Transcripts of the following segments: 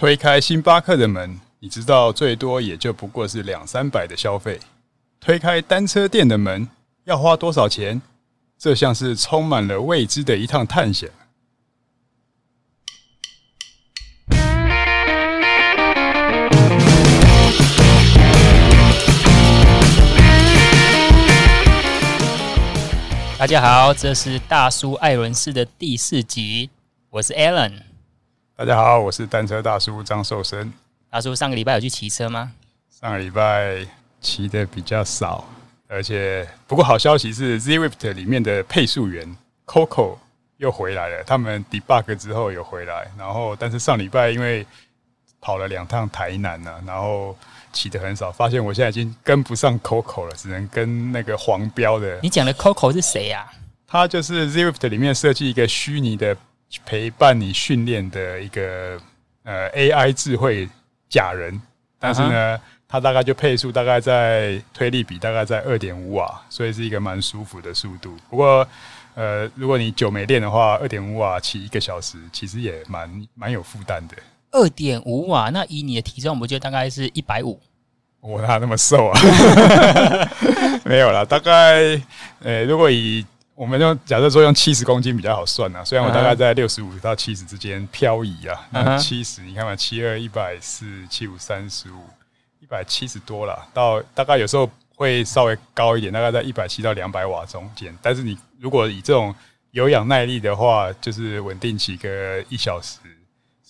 推开星巴克的门，你知道最多也就不过是两三百的消费。推开单车店的门，要花多少钱？这像是充满了未知的一趟探险。大家好，这是大叔艾伦斯的第四集，我是 Alan。大家好，我是单车大叔张寿生。大叔上个礼拜有去骑车吗？上个礼拜骑的比较少，而且不过好消息是，Zwift 里面的配速员 Coco 又回来了，他们 debug 之后有回来，然后但是上礼拜因为跑了两趟台南呢、啊，然后。骑的很少，发现我现在已经跟不上 Coco 了，只能跟那个黄标的。你讲的 Coco 是谁呀、啊？他就是 Zwift 里面设计一个虚拟的陪伴你训练的一个呃 AI 智慧假人，但是呢，它、uh huh. 大概就配速大概在推力比大概在二点五瓦，所以是一个蛮舒服的速度。不过呃，如果你久没练的话，二点五瓦骑一个小时，其实也蛮蛮有负担的。二点五瓦，那以你的体重，不就大概是一百五？我哪那么瘦啊？没有啦，大概呃，如果以我们用假设说用七十公斤比较好算啊，虽然我大概在六十五到七十之间漂移啊，那七十你看嘛，七二一百四七五三十五一百七十多了，到大概有时候会稍微高一点，大概在一百七到两百瓦中间。但是你如果以这种有氧耐力的话，就是稳定骑个一小时。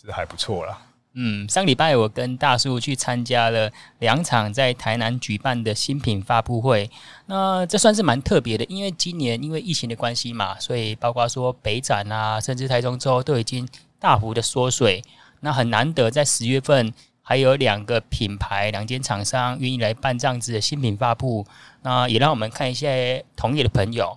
是还不错啦。嗯，上礼拜我跟大叔去参加了两场在台南举办的新品发布会，那这算是蛮特别的，因为今年因为疫情的关系嘛，所以包括说北展啊，甚至台中州都已经大幅的缩水，那很难得在十月份还有两个品牌、两间厂商愿意来办这样子的新品发布，那也让我们看一些同业的朋友。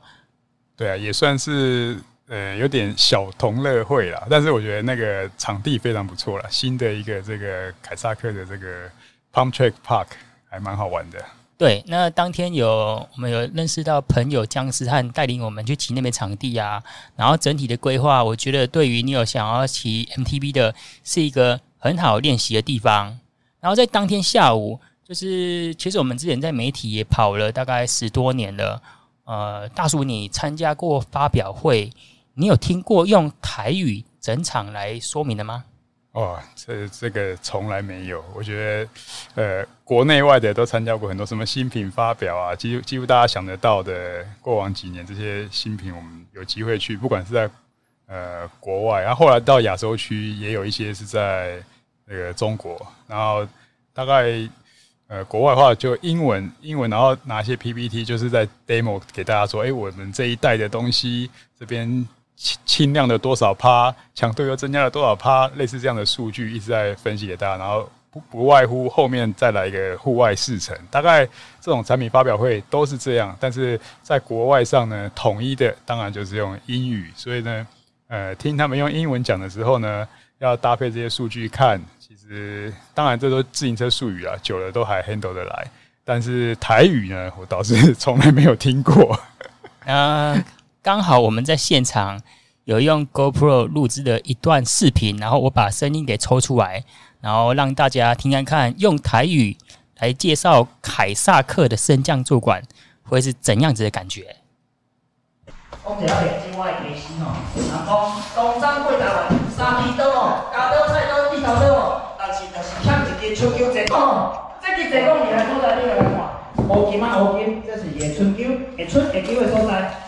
对啊，也算是。呃，有点小同乐会啦，但是我觉得那个场地非常不错啦，新的一个这个凯萨克的这个 Pump Track Park 还蛮好玩的。对，那当天有我们有认识到朋友江思汉带领我们去骑那边场地啊，然后整体的规划，我觉得对于你有想要骑 MTB 的，是一个很好练习的地方。然后在当天下午，就是其实我们之前在媒体也跑了大概十多年了，呃，大叔你参加过发表会？你有听过用台语整场来说明的吗？哦，这这个从来没有。我觉得，呃，国内外的都参加过很多什么新品发表啊，几乎几乎大家想得到的，过往几年这些新品，我们有机会去，不管是在呃国外，然后后来到亚洲区，也有一些是在那个中国，然后大概呃国外的话就英文英文，然后拿一些 PPT，就是在 demo 给大家说，哎，我们这一代的东西这边。轻轻量的多少趴，强度又增加了多少趴，类似这样的数据一直在分析给大家，然后不不外乎后面再来一个户外试乘，大概这种产品发表会都是这样，但是在国外上呢，统一的当然就是用英语，所以呢，呃，听他们用英文讲的时候呢，要搭配这些数据看，其实当然这都自行车术语啊，久了都还 handle 得来，但是台语呢，我倒是从来没有听过。啊。刚好我们在现场有用 GoPro 录制的一段视频，然后我把声音给抽出来，然后让大家听看看，用台语来介绍凯撒克的升降坐管会是怎样子的感觉。我们要点另外一个新哦，然后东张贵达三皮刀哦，加刀菜刀地头刀哦，但是但是欠一支春秋节哦，这支节讲你来坐在你来看，乌金啊乌金，这是野春秋，野春野秋的所在。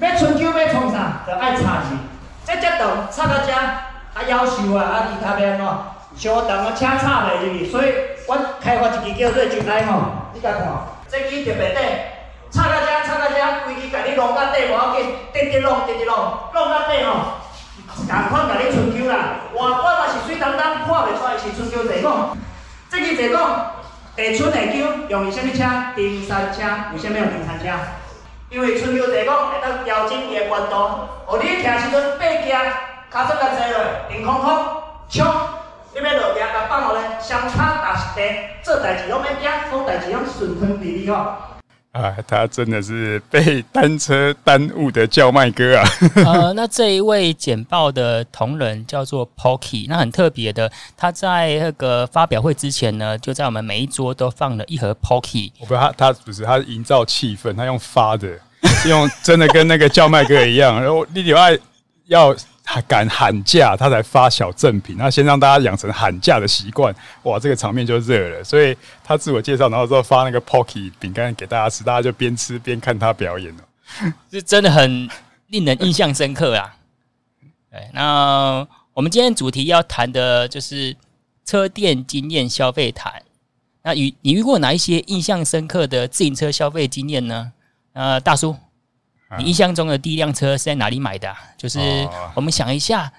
要春秋要创啥，就爱插钱。这只长插到这，啊夭寿啊，啊其他边哦，相当啊，请插袂入去。所以，我开发一支叫做进来吼，你甲看，这支特别短，插到这，插到这，规支甲你弄到底无要紧，直直弄，直直弄，弄到底吼，共款甲你春秋啦。外观嘛是水当当，看袂出来是春秋坐管。这支坐管，地春会叫用于啥物车？登山车，为啥物用登山车？因为春秋坐管会当调整伊个弯度，互你听时阵爬行，脚掌甲坐落，凌空空，冲，你要落行，甲放落来，双脚踏实地，做代志拢免惊，好代志拢顺顺利利吼。啊，他真的是被单车耽误的叫卖哥啊！呃，那这一位简报的同仁叫做 Pocky，那很特别的，他在那个发表会之前呢，就在我们每一桌都放了一盒 Pocky。我不知道他他不是他营造气氛，他用发的，用真的跟那个叫卖哥一样，然后你有爱要。他敢喊价，他才发小赠品。那先让大家养成喊价的习惯，哇，这个场面就热了。所以他自我介绍，然后之后发那个 Pocky 饼干给大家吃，大家就边吃边看他表演了，是真的很令人印象深刻啊。对，那我们今天主题要谈的就是车店经验消费谈。那遇你遇过哪一些印象深刻的自行车消费经验呢？呃，大叔。你印象中的第一辆车是在哪里买的啊？就是我们想一下，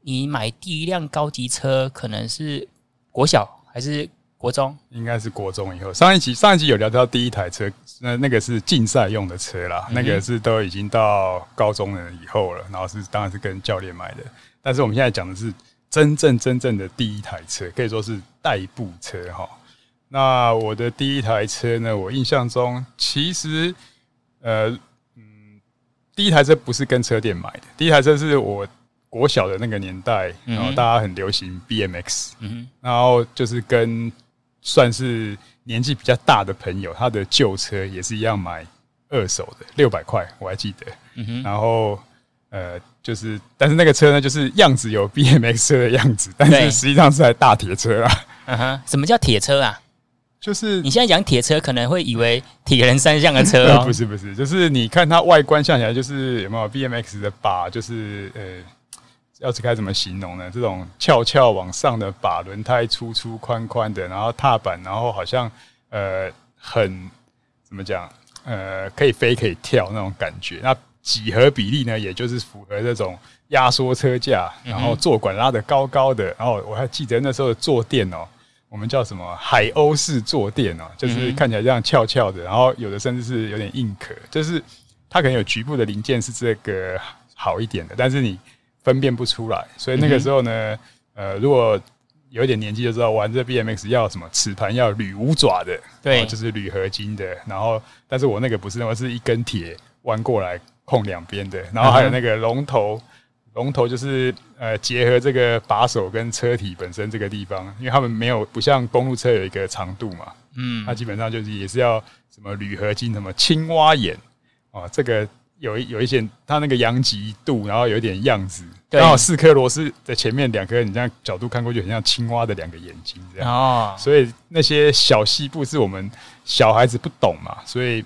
你买第一辆高级车可能是国小还是国中？应该是国中以后。上一集上一集有聊到第一台车，那那个是竞赛用的车啦，那个是都已经到高中了以后了，然后是当然是跟教练买的。但是我们现在讲的是真正真正的第一台车，可以说是代步车哈。那我的第一台车呢，我印象中其实呃。第一台车不是跟车店买的，第一台车是我国小的那个年代，然后大家很流行 BMX，嗯，然后就是跟算是年纪比较大的朋友，他的旧车也是一样买二手的，六百块我还记得，嗯哼，然后呃就是，但是那个车呢，就是样子有 BMX 车的样子，但是实际上是台大铁车啊，嗯哼，什么叫铁车啊？就是你现在讲铁车，可能会以为铁人三项的车哦，不是不是，就是你看它外观像起来，就是有没有 BMX 的把，就是呃，要是该怎么形容呢？这种翘翘往上的把，轮胎粗粗宽宽的，然后踏板，然后好像呃很怎么讲呃可以飞可以跳那种感觉。那几何比例呢，也就是符合这种压缩车架，然后坐管拉得高高的，然后我还记得那时候的坐垫哦。我们叫什么海鸥式坐垫哦，就是看起来这样翘翘的，然后有的甚至是有点硬壳，就是它可能有局部的零件是这个好一点的，但是你分辨不出来。所以那个时候呢，呃，如果有一点年纪就知道玩这 BMX 要什么齿盘要铝五爪的，对，就是铝合金的。然后，但是我那个不是，我是一根铁弯过来控两边的，然后还有那个龙头。龙头就是呃结合这个把手跟车体本身这个地方，因为他们没有不像公路车有一个长度嘛，嗯，它基本上就是也是要什么铝合金什么青蛙眼啊，这个有一有一些它那个阳极度，然后有一点样子，刚好四颗螺丝在前面两颗，你这样角度看过去很像青蛙的两个眼睛这样。哦，所以那些小细部是我们小孩子不懂嘛，所以。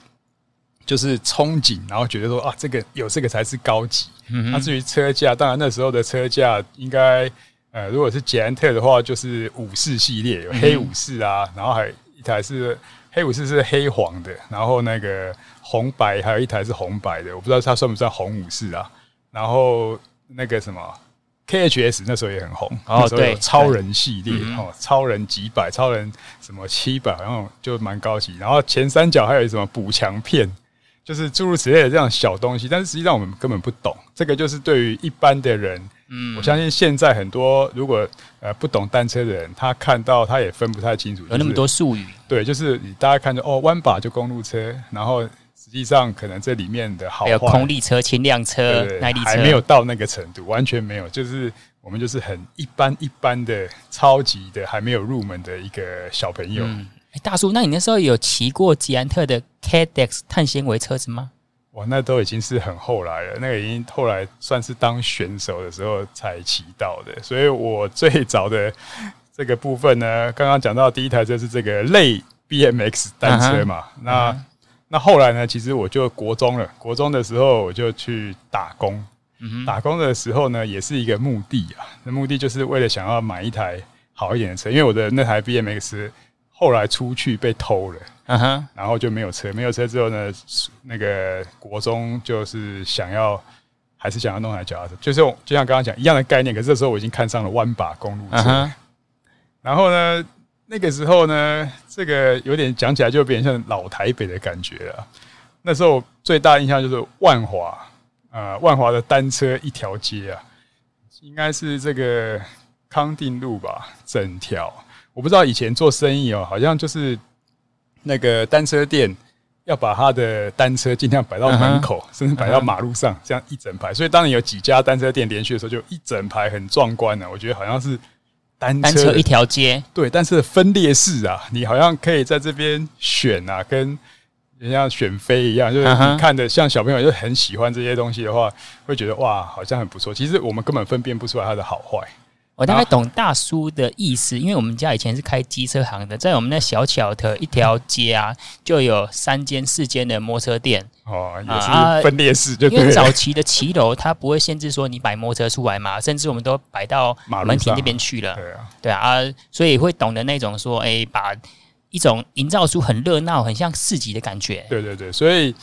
就是憧憬，然后觉得说啊，这个有这个才是高级。那、嗯、至于车架，当然那时候的车架应该，呃，如果是捷安特的话，就是武士系列，有黑武士啊，嗯、然后还一台是黑武士是黑黄的，然后那个红白还有一台是红白的，我不知道它算不算红武士啊。然后那个什么 KHS 那时候也很红，哦对，超人系列哦，超人几百，超人什么七百，然后就蛮高级。然后前三角还有什么补强片。就是诸如此类的这样小东西，但是实际上我们根本不懂。这个就是对于一般的人，嗯，我相信现在很多如果呃不懂单车的人，他看到他也分不太清楚，有那么多术语。对，就是你大家看着哦，弯把就公路车，然后实际上可能这里面的好，还有空力车、轻量车、耐力车还没有到那个程度，完全没有。就是我们就是很一般一般的超级的还没有入门的一个小朋友。嗯大叔，那你那时候有骑过捷安特的 Cadex 碳纤维车子吗？哇，那都已经是很后来了，那个已经后来算是当选手的时候才骑到的。所以我最早的这个部分呢，刚刚讲到第一台车是这个类 BMX 单车嘛。Uh-huh. 那、uh-huh. 那后来呢，其实我就国中了，国中的时候我就去打工。Uh-huh. 打工的时候呢，也是一个目的啊，那目的就是为了想要买一台好一点的车，因为我的那台 BMX。后来出去被偷了，嗯哼，然后就没有车，没有车之后呢，那个国中就是想要，还是想要弄台脚踏车，就是就像刚刚讲一样的概念。可是这时候我已经看上了弯把公路车，然后呢，那个时候呢，这个有点讲起来就变成像老台北的感觉了。那时候最大印象就是万华，啊，万华的单车一条街啊，应该是这个康定路吧，整条。我不知道以前做生意哦，好像就是那个单车店要把他的单车尽量摆到门口，嗯、甚至摆到马路上，这样一整排。所以当你有几家单车店连续的时候，就一整排很壮观的。我觉得好像是单车，单车一条街，对，但是分裂式啊，你好像可以在这边选啊，跟。人家选妃一样，就是你看的像小朋友就很喜欢这些东西的话，会觉得哇，好像很不错。其实我们根本分辨不出来它的好坏。我大概懂大叔的意思，因为我们家以前是开机车行的，在我们那小巧的一条街啊，就有三间四间的摩托车店。哦，也是分裂式就对，就因为早期的骑楼它不会限制说你摆摩托车出来嘛，甚至我们都摆到门庭那边去了。对啊，对啊，所以会懂得那种说，哎、欸，把。一种营造出很热闹、很像市集的感觉。对对对，所以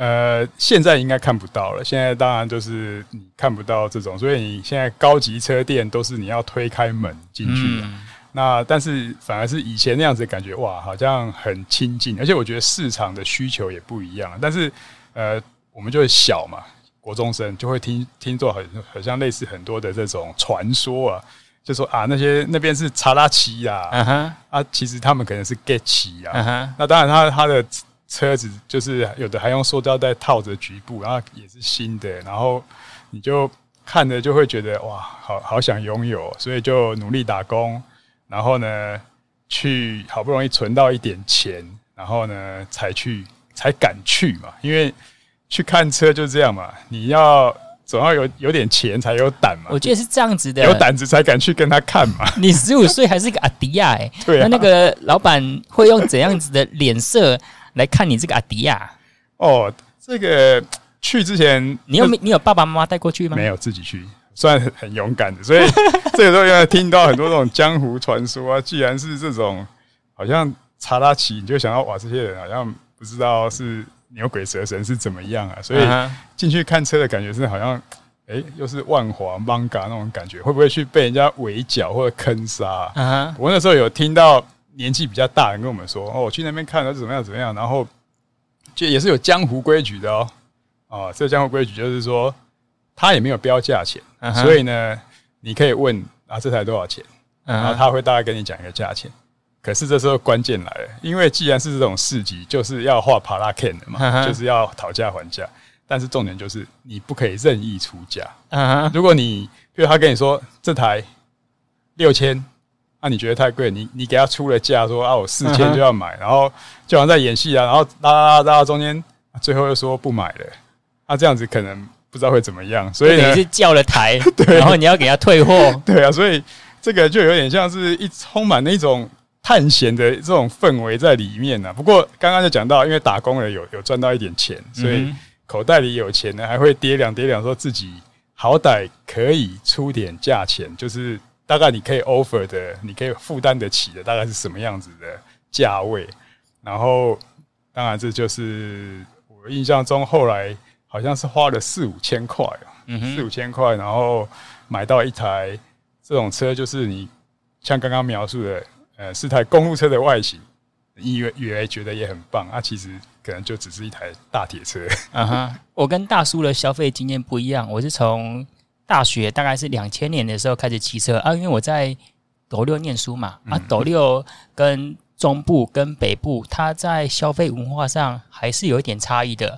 呃，现在应该看不到了。现在当然就是你看不到这种，所以你现在高级车店都是你要推开门进去的。嗯、那但是反而是以前那样子的感觉，哇，好像很亲近。而且我觉得市场的需求也不一样。但是呃，我们就会小嘛，国中生就会听听做很很像类似很多的这种传说啊。就说啊，那些那边是查拉奇呀，啊，uh huh. 啊，其实他们可能是 get 奇啊。Uh huh. 那当然，他他的车子就是有的还用塑胶袋套着局部，然后也是新的，然后你就看着就会觉得哇，好好想拥有，所以就努力打工，然后呢，去好不容易存到一点钱，然后呢，才去才敢去嘛，因为去看车就这样嘛，你要。总要有有点钱才有胆嘛，我觉得是这样子的，有胆子才敢去跟他看嘛。你十五岁还是个阿迪亚哎，对啊，那那个老板会用怎样子的脸色来看你这个阿迪亚？哦，这个去之前，你有你有爸爸妈妈带过去吗？没有，自己去，算很很勇敢的。所以 这个时候原来听到很多这种江湖传说啊，既然是这种，好像查拉奇，你就想到哇，这些人好像不知道是。牛鬼蛇神是怎么样啊？所以进去看车的感觉是好像，哎、欸，又是万华 Manga 那种感觉，会不会去被人家围剿或者坑杀？嗯、我那时候有听到年纪比较大的人跟我们说，哦，我去那边看了怎么样怎么样，然后就也是有江湖规矩的哦。哦，这个江湖规矩就是说，他也没有标价钱，嗯、所以呢，你可以问啊，这台多少钱？然后他会大概跟你讲一个价钱。可是这时候关键来了，因为既然是这种市集，就是要画帕拉 Ken 的嘛，就是要讨价还价。但是重点就是你不可以任意出价。如果你，比如他跟你说这台六千，那你觉得太贵，你你给他出了价说啊，我四千就要买，嗯、然后就好像在演戏啊，然后拉拉拉拉到中间，最后又说不买了，那这样子可能不知道会怎么样。所以你是叫了台，对，然后你要给他退货，对啊，所以这个就有点像是一充满了一种。探险的这种氛围在里面呢、啊。不过刚刚就讲到，因为打工人有有赚到一点钱，所以口袋里有钱呢，还会掂量掂量，说自己好歹可以出点价钱，就是大概你可以 offer 的，你可以负担得起的，大概是什么样子的价位。然后，当然这就是我印象中后来好像是花了四五千块，嗯四五千块，然后买到一台这种车，就是你像刚刚描述的。呃，是台公路车的外形，以为以为觉得也很棒啊，其实可能就只是一台大铁车。啊哈，我跟大叔的消费经验不一样，我是从大学大概是两千年的时候开始骑车啊，因为我在斗六念书嘛，啊，斗六跟中部跟北部，它在消费文化上还是有一点差异的。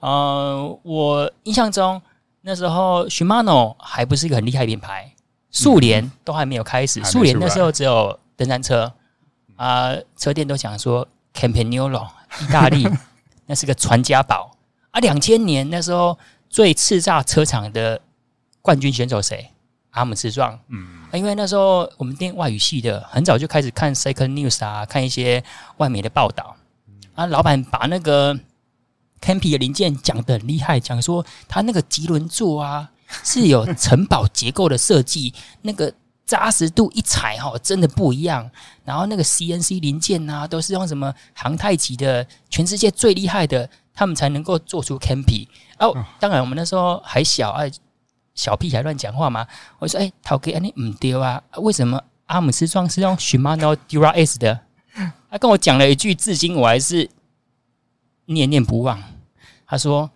呃，我印象中那时候 Shimano 还不是一个很厉害的品牌，速联都还没有开始，速联那时候只有。登山车啊，车店都想说 Campagnolo 意大利 那是个传家宝啊。两千年那时候最叱咤车厂的冠军选手谁？阿姆斯壮。嗯，因为那时候我们念外语系的，很早就开始看 Second News 啊，看一些外媒的报道啊。老板把那个 Campy 的零件讲的很厉害，讲说他那个棘轮座啊 是有城堡结构的设计，那个。扎实度一踩哈，真的不一样。然后那个 CNC 零件、啊，都是用什么航太级的，全世界最厉害的，他们才能够做出 Campy。哦，当然我们那时候还小，哎，小屁孩乱讲话吗。我说，哎，陶哥，你唔丢啊？为什么阿姆斯壮是用 Shimano Dura S 的？他跟我讲了一句，至今我还是念念不忘。他说，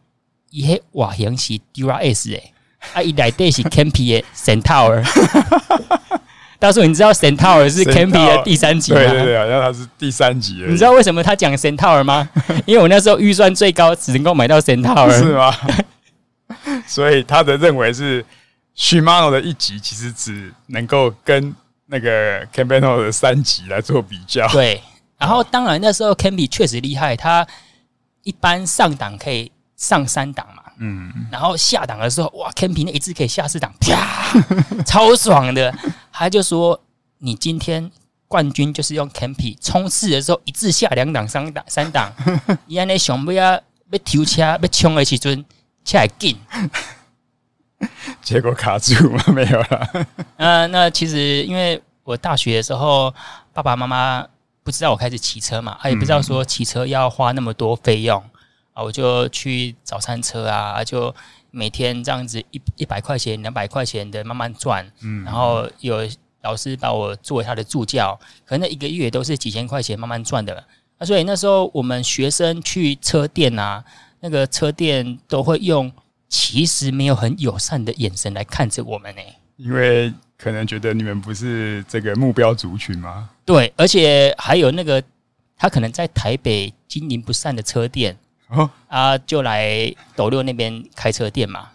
伊迄外形是 Dura S 诶，啊，伊内底是 Campy 的 Centaur。大叔，你知道 Centaur 是 Campy 的第三集吗？对对对，好像他是第三集。你知道为什么他讲 Centaur 吗？因为我那时候预算最高，只能够买到 Centaur，是吗？所以他的认为是 Shimano 的一级其实只能够跟那个 Campano 的三级来做比较。对，然后当然那时候 Campy 确实厉害，他一般上档可以上三档嘛。嗯，然后下档的时候，哇，Campy 那一次可以下四档，啪，超爽的。他就说：“你今天冠军就是用 Campy 冲刺的时候，一次下两档、三档、三档。你安尼想不要要抽车要冲的时阵，车还紧，结果卡住吗？没有了。呃，那其实因为我大学的时候，爸爸妈妈不知道我开始骑车嘛，他也不知道说骑车要花那么多费用。”啊，我就去早餐车啊，就每天这样子一一百块钱、两百块钱的慢慢赚，嗯，然后有老师把我作为他的助教，可能那一个月都是几千块钱慢慢赚的。啊，所以那时候我们学生去车店啊，那个车店都会用其实没有很友善的眼神来看着我们呢，因为可能觉得你们不是这个目标族群吗？对，而且还有那个他可能在台北经营不善的车店。哦啊，就来斗六那边开车店嘛。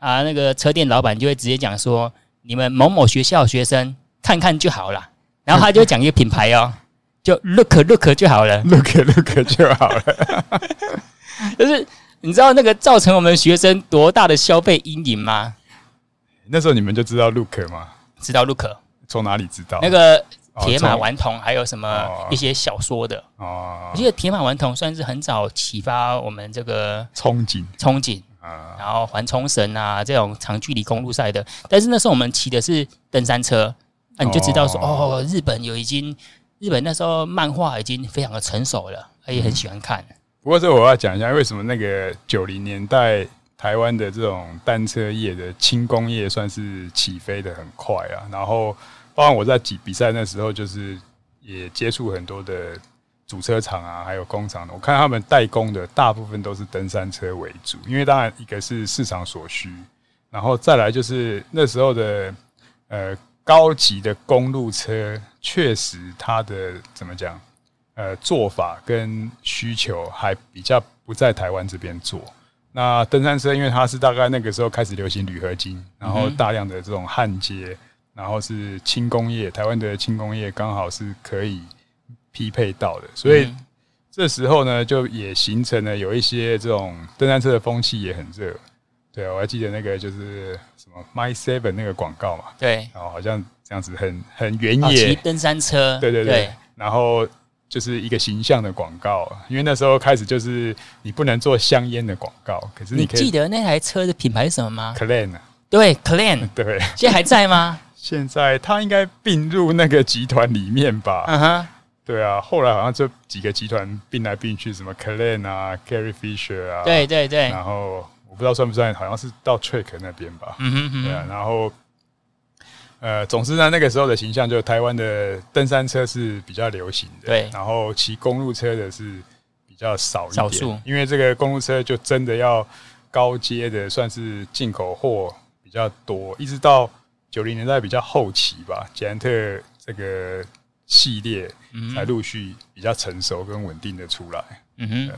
啊，那个车店老板就会直接讲说：“你们某某学校学生看看就好了。”然后他就讲一个品牌哦，就 look look 就好了，look look 就好了。就是你知道那个造成我们学生多大的消费阴影吗？那时候你们就知道 look 吗？知道 look，从哪里知道？那个。铁马顽童还有什么一些小说的？哦，我记得铁马顽童算是很早启发我们这个憧憬憧憬啊。然后环冲绳啊这种长距离公路赛的，但是那时候我们骑的是登山车，那你就知道说哦，日本有已经日本那时候漫画已经非常的成熟了，他也很喜欢看。不过这我要讲一下，为什么那个九零年代台湾的这种单车业的轻工业算是起飞的很快啊，然后。包括我在比比赛那时候，就是也接触很多的主车厂啊，还有工厂。我看他们代工的大部分都是登山车为主，因为当然一个是市场所需，然后再来就是那时候的呃高级的公路车，确实它的怎么讲呃做法跟需求还比较不在台湾这边做。那登山车因为它是大概那个时候开始流行铝合金，然后大量的这种焊接。然后是轻工业，台湾的轻工业刚好是可以匹配到的，所以这时候呢，就也形成了有一些这种登山车的风气也很热。对啊，我还记得那个就是什么 My Seven 那个广告嘛，对，然后好像这样子很很原野登山车，对对对，然后就是一个形象的广告，因为那时候开始就是你不能做香烟的广告，可是你记得那台车的品牌是什么吗？Clan，啊对，Clan，对，现在还在吗？现在它应该并入那个集团里面吧？嗯哼，对啊，后来好像这几个集团并来并去，什么 Clan 啊，Gary Fisher 啊，对对对，然后我不知道算不算，好像是到 Trick 那边吧。嗯哼哼，对啊，然后呃，总之呢，那个时候的形象就台湾的登山车是比较流行的，对，然后骑公路车的是比较少一点，少数，因为这个公路车就真的要高阶的，算是进口货比较多，一直到。九零年代比较后期吧，捷安特这个系列才陆续比较成熟跟稳定的出来。嗯哼，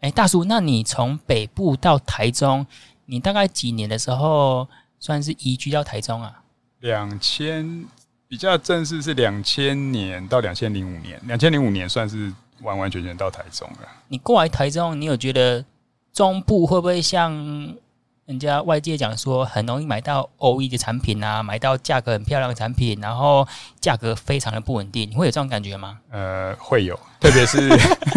哎、大叔，那你从北部到台中，你大概几年的时候算是移居到台中啊？两千比较正式是两千年到两千零五年，两千零五年算是完完全全到台中了。你过来台中，你有觉得中部会不会像？人家外界讲说很容易买到 OE 的产品啊，买到价格很漂亮的产品，然后价格非常的不稳定，你会有这种感觉吗？呃，会有，特别是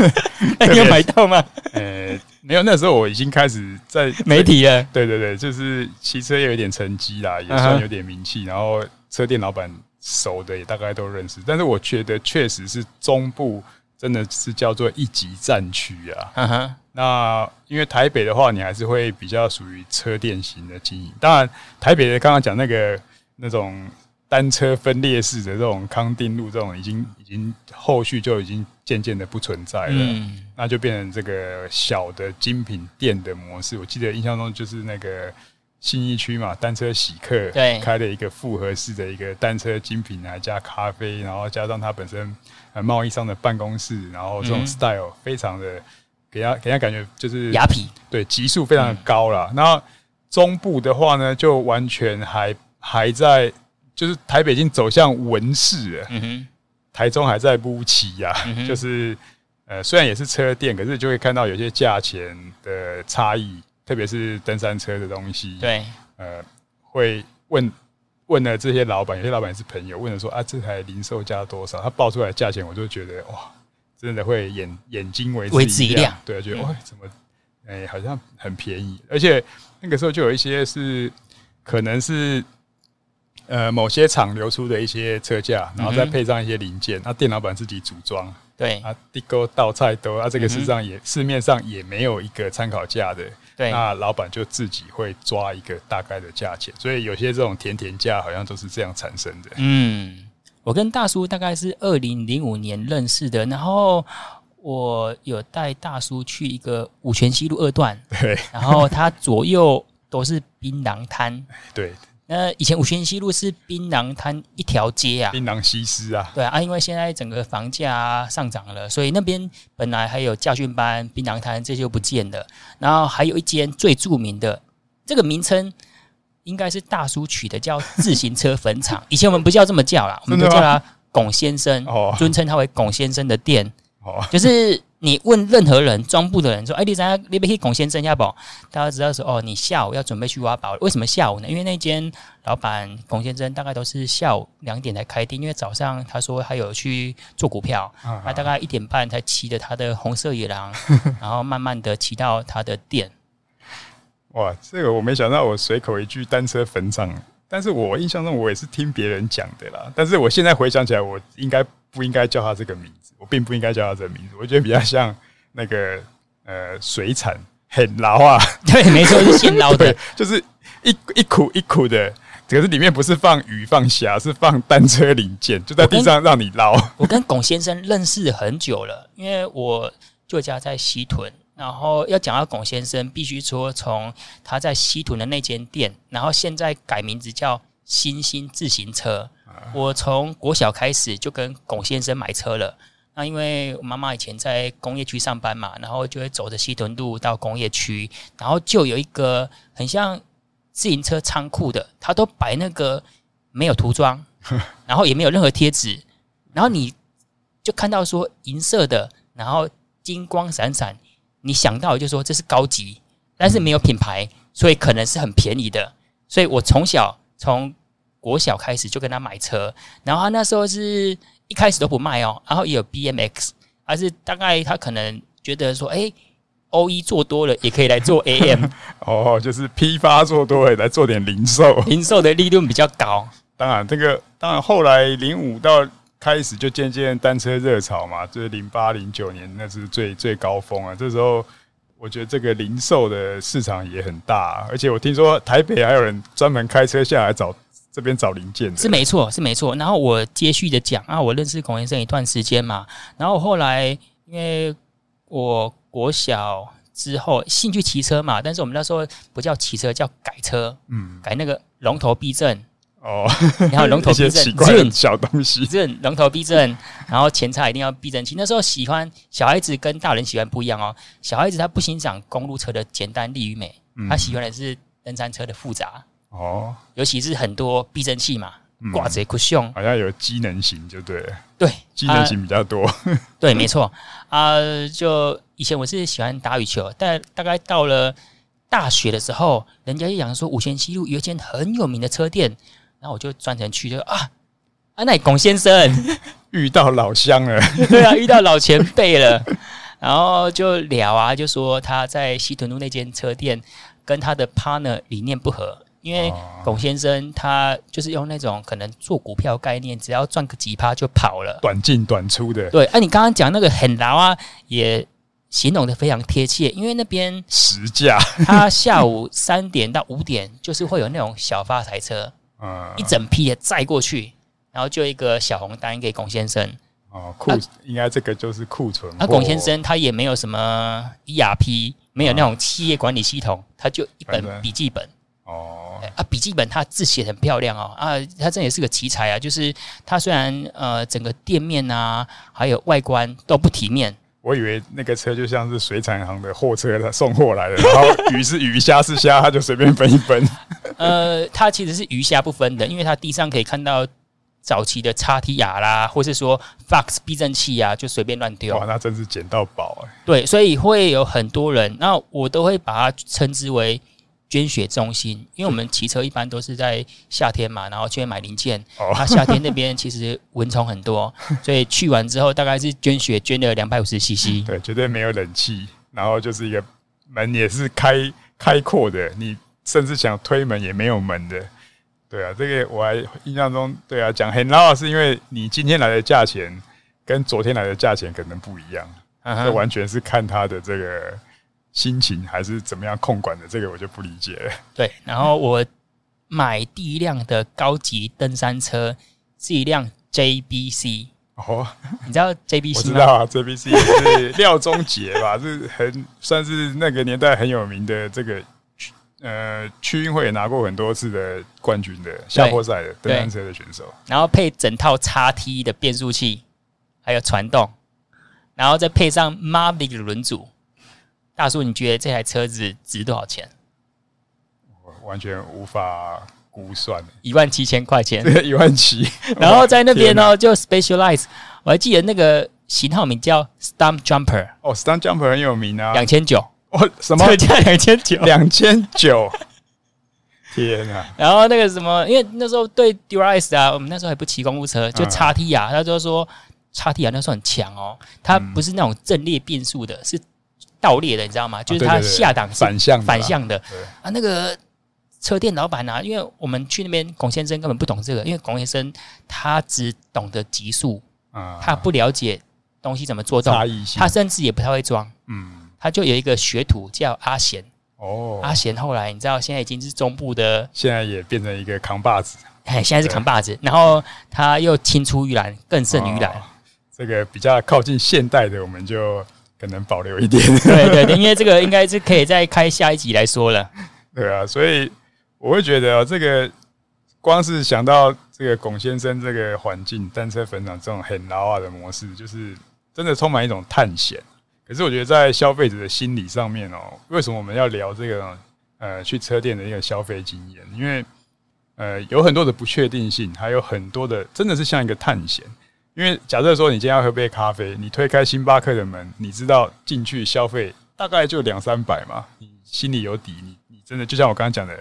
你有买到吗？呃，没有，那时候我已经开始在媒体了。对对对，就是骑车也有一点成绩啦，也算有点名气，uh huh. 然后车店老板熟的也大概都认识。但是我觉得确实是中部真的是叫做一级战区啊。Uh huh. 那因为台北的话，你还是会比较属于车店型的经营。当然，台北的刚刚讲那个那种单车分裂式的这种康定路这种，已经已经后续就已经渐渐的不存在了。嗯，那就变成这个小的精品店的模式。我记得印象中就是那个信义区嘛，单车喜客对开了一个复合式的一个单车精品来加咖啡，然后加上它本身呃贸易商的办公室，然后这种 style 非常的给他给他感觉就是雅痞，对，级数非常的高啦。然后中部的话呢，就完全还还在，就是台北已经走向文市了，嗯哼，台中还在乌旗呀，就是呃虽然也是车店，可是就会看到有些价钱的差异。特别是登山车的东西，对，呃，会问问了这些老板，有些老板是朋友，问了说啊，这台零售价多少？他报出来的价钱，我就觉得哇，真的会眼眼睛为为之一亮，对，觉得哇，怎么哎、欸，好像很便宜，而且那个时候就有一些是可能是呃某些厂流出的一些车架，然后再配上一些零件，那、嗯啊、店老板自己组装，对。啊，地沟倒菜都啊，这个事实上也、嗯、市面上也没有一个参考价的。对，那老板就自己会抓一个大概的价钱，所以有些这种甜甜价好像都是这样产生的。嗯，我跟大叔大概是二零零五年认识的，然后我有带大叔去一个五泉西路二段，对，然后他左右都是槟榔摊，对。那以前五泉西路是槟榔摊一条街啊，槟榔西施啊，对啊，因为现在整个房价、啊、上涨了，所以那边本来还有教训班、槟榔摊这些就不见了。然后还有一间最著名的，这个名称应该是大叔取的，叫自行车坟场。以前我们不叫这么叫啦，我们都叫他龚先生，尊称他为龚先生的店，就是。你问任何人，装部的人说：“哎，你在那边可以龚先生家不？”大家知道说：“哦，你下午要准备去挖宝。”为什么下午呢？因为那间老板龚先生大概都是下午两点才开店，因为早上他说他有去做股票，他大概一点半才骑着他的红色野狼，然后慢慢的骑到他的店。哇，这个我没想到，我随口一句单车坟场，但是我印象中我也是听别人讲的啦。但是我现在回想起来，我应该不应该叫他这个名字？我并不应该叫他这个名字，我觉得比较像那个呃水产很捞啊，对，没错，是现捞的，就是一一苦一苦的，可是里面不是放鱼放虾，是放单车零件，就在地上让你捞。我跟 龚先生认识很久了，因为我旧家在西屯，然后要讲到龚先生，必须说从他在西屯的那间店，然后现在改名字叫新兴自行车。我从国小开始就跟龚先生买车了。那因为我妈妈以前在工业区上班嘛，然后就会走着西屯路到工业区，然后就有一个很像自行车仓库的，他都摆那个没有涂装，然后也没有任何贴纸，然后你就看到说银色的，然后金光闪闪，你想到就说这是高级，但是没有品牌，所以可能是很便宜的，所以我从小从国小开始就跟他买车，然后他那时候是。一开始都不卖哦，然后也有 BMX，还是大概他可能觉得说，哎，OE 做多了也可以来做 AM，哦，就是批发做多了来做点零售，零售的利润比较高。当然，这个当然后来零五到开始就渐渐单车热潮嘛，就是零八零九年那是最最高峰啊。这时候我觉得这个零售的市场也很大，而且我听说台北还有人专门开车下来找。这边找零件是没错，是没错。然后我接续的讲啊，我认识孔先生一段时间嘛。然后后来因为我国小之后兴趣骑车嘛，但是我们那时候不叫骑车，叫改车，嗯，改那个龙头避震哦，然后龙头避震奇怪的小东西，这龙头避震，然后前叉一定要避震器。那时候喜欢小孩子跟大人喜欢不一样哦，小孩子他不欣赏公路车的简单利与美，他喜欢的是登山车的复杂。哦，尤其是很多避震器嘛，挂着 cushion，好像有机能型就对了。对，机能型比较多。啊、对，没错啊。就以前我是喜欢打羽球，但大概到了大学的时候，人家就讲说五权西路有一间很有名的车店，然后我就专程去，就啊，啊，那龚先生 遇到老乡了，对啊，遇到老前辈了，然后就聊啊，就说他在西屯路那间车店跟他的 partner 理念不合。因为龚先生他就是用那种可能做股票概念，只要赚个几趴就跑了，短进短出的。对，哎，你刚刚讲那个很牢啊，也形容的非常贴切。因为那边实价，他下午三点到五点就是会有那种小发财车，嗯，一整批的载过去，然后就一个小红单给龚先生。哦，库应该这个就是库存。啊，龚先生他也没有什么 ERP，没有那种企业管理系统，他就一本笔记本。哦，啊，笔记本他字写很漂亮哦，啊，他这也是个奇才啊，就是他虽然呃整个店面啊，还有外观都不体面。我以为那个车就像是水产行的货车，他送货来的，然后鱼是鱼，虾是虾，他就随便分一分。呃，它其实是鱼虾不分的，因为它地上可以看到早期的叉 T R 啦，或是说 Fox 避震器啊，就随便乱丢。哇，那真是捡到宝哎！对，所以会有很多人，那我都会把它称之为。捐血中心，因为我们骑车一般都是在夏天嘛，然后去买零件。哦，它夏天那边其实蚊虫很多，所以去完之后大概是捐血捐了两百五十 CC。对，绝对没有冷气，然后就是一个门也是开开阔的，你甚至想推门也没有门的。对啊，这个我还印象中，对啊，讲很老是因为你今天来的价钱跟昨天来的价钱可能不一样，这、uh. 完全是看他的这个。心情还是怎么样控管的？这个我就不理解了。对，然后我买第一辆的高级登山车是一辆 JBC 哦，你知道 JBC 知道啊，JBC 是廖宗杰吧，是很算是那个年代很有名的这个呃区运会也拿过很多次的冠军的下坡赛的登山车的选手。然后配整套叉 T 的变速器，还有传动，然后再配上 Mavic 的轮组。大叔，你觉得这台车子值多少钱？我完全无法估算，一万七千块钱，一万七。然后在那边呢，就 Specialized，我还记得那个型号名叫 Stump Jumper。哦，Stump Jumper 很有名啊，两千九。哦，什么？特价两千九，两千九。天啊！然后那个什么，因为那时候对 Dura-Ace 啊，我们那时候还不骑公务车，就叉 T 啊，他就说叉 T 啊，那时候很强哦，它不是那种阵列变速的，是。倒列的，你知道吗？就是它下档反向反向的啊。那个车店老板啊，因为我们去那边，龚先生根本不懂这个，因为龚先生他只懂得极速，他不了解东西怎么做动，他甚至也不太会装。嗯，他就有一个学徒叫阿贤。哦，阿贤后来你知道，现在已经是中部的，现在也变成一个扛把子。哎，现在是扛把子，然后他又青出于蓝，更胜于蓝。这个比较靠近现代的，我们就。可能保留一点，对对对，因为这个应该是可以再开下一集来说了。对啊，所以我会觉得这个光是想到这个龚先生这个环境单车粉厂这种很老啊的模式，就是真的充满一种探险。可是我觉得在消费者的心理上面哦，为什么我们要聊这个呃去车店的一个消费经验？因为呃有很多的不确定性，还有很多的真的是像一个探险。因为假设说你今天要喝杯咖啡，你推开星巴克的门，你知道进去消费大概就两三百嘛，你心里有底，你你真的就像我刚刚讲的，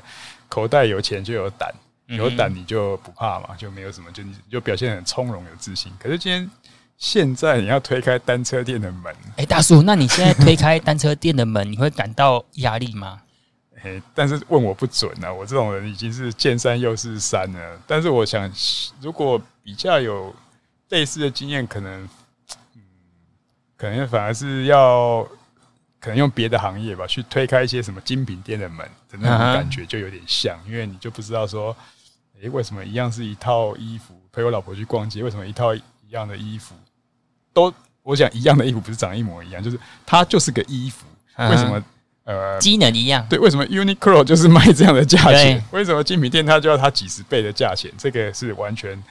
口袋有钱就有胆，有胆你就不怕嘛，就没有什么，就你就表现很从容有自信。可是今天现在你要推开单车店的门，哎，大叔，那你现在推开单车店的门，你会感到压力吗？哎，但是问我不准啊，我这种人已经是见山又是山了。但是我想，如果比较有。类似的经验可能，嗯，可能反而是要，可能用别的行业吧，去推开一些什么精品店的门的那种感觉就有点像，因为你就不知道说，哎，为什么一样是一套衣服陪我老婆去逛街，为什么一套一样的衣服都，我想一样的衣服不是长一模一样，就是它就是个衣服，为什么呃机能一样？对，为什么 Uniqlo 就是卖这样的价钱？为什么精品店它就要它几十倍的价钱？这个是完全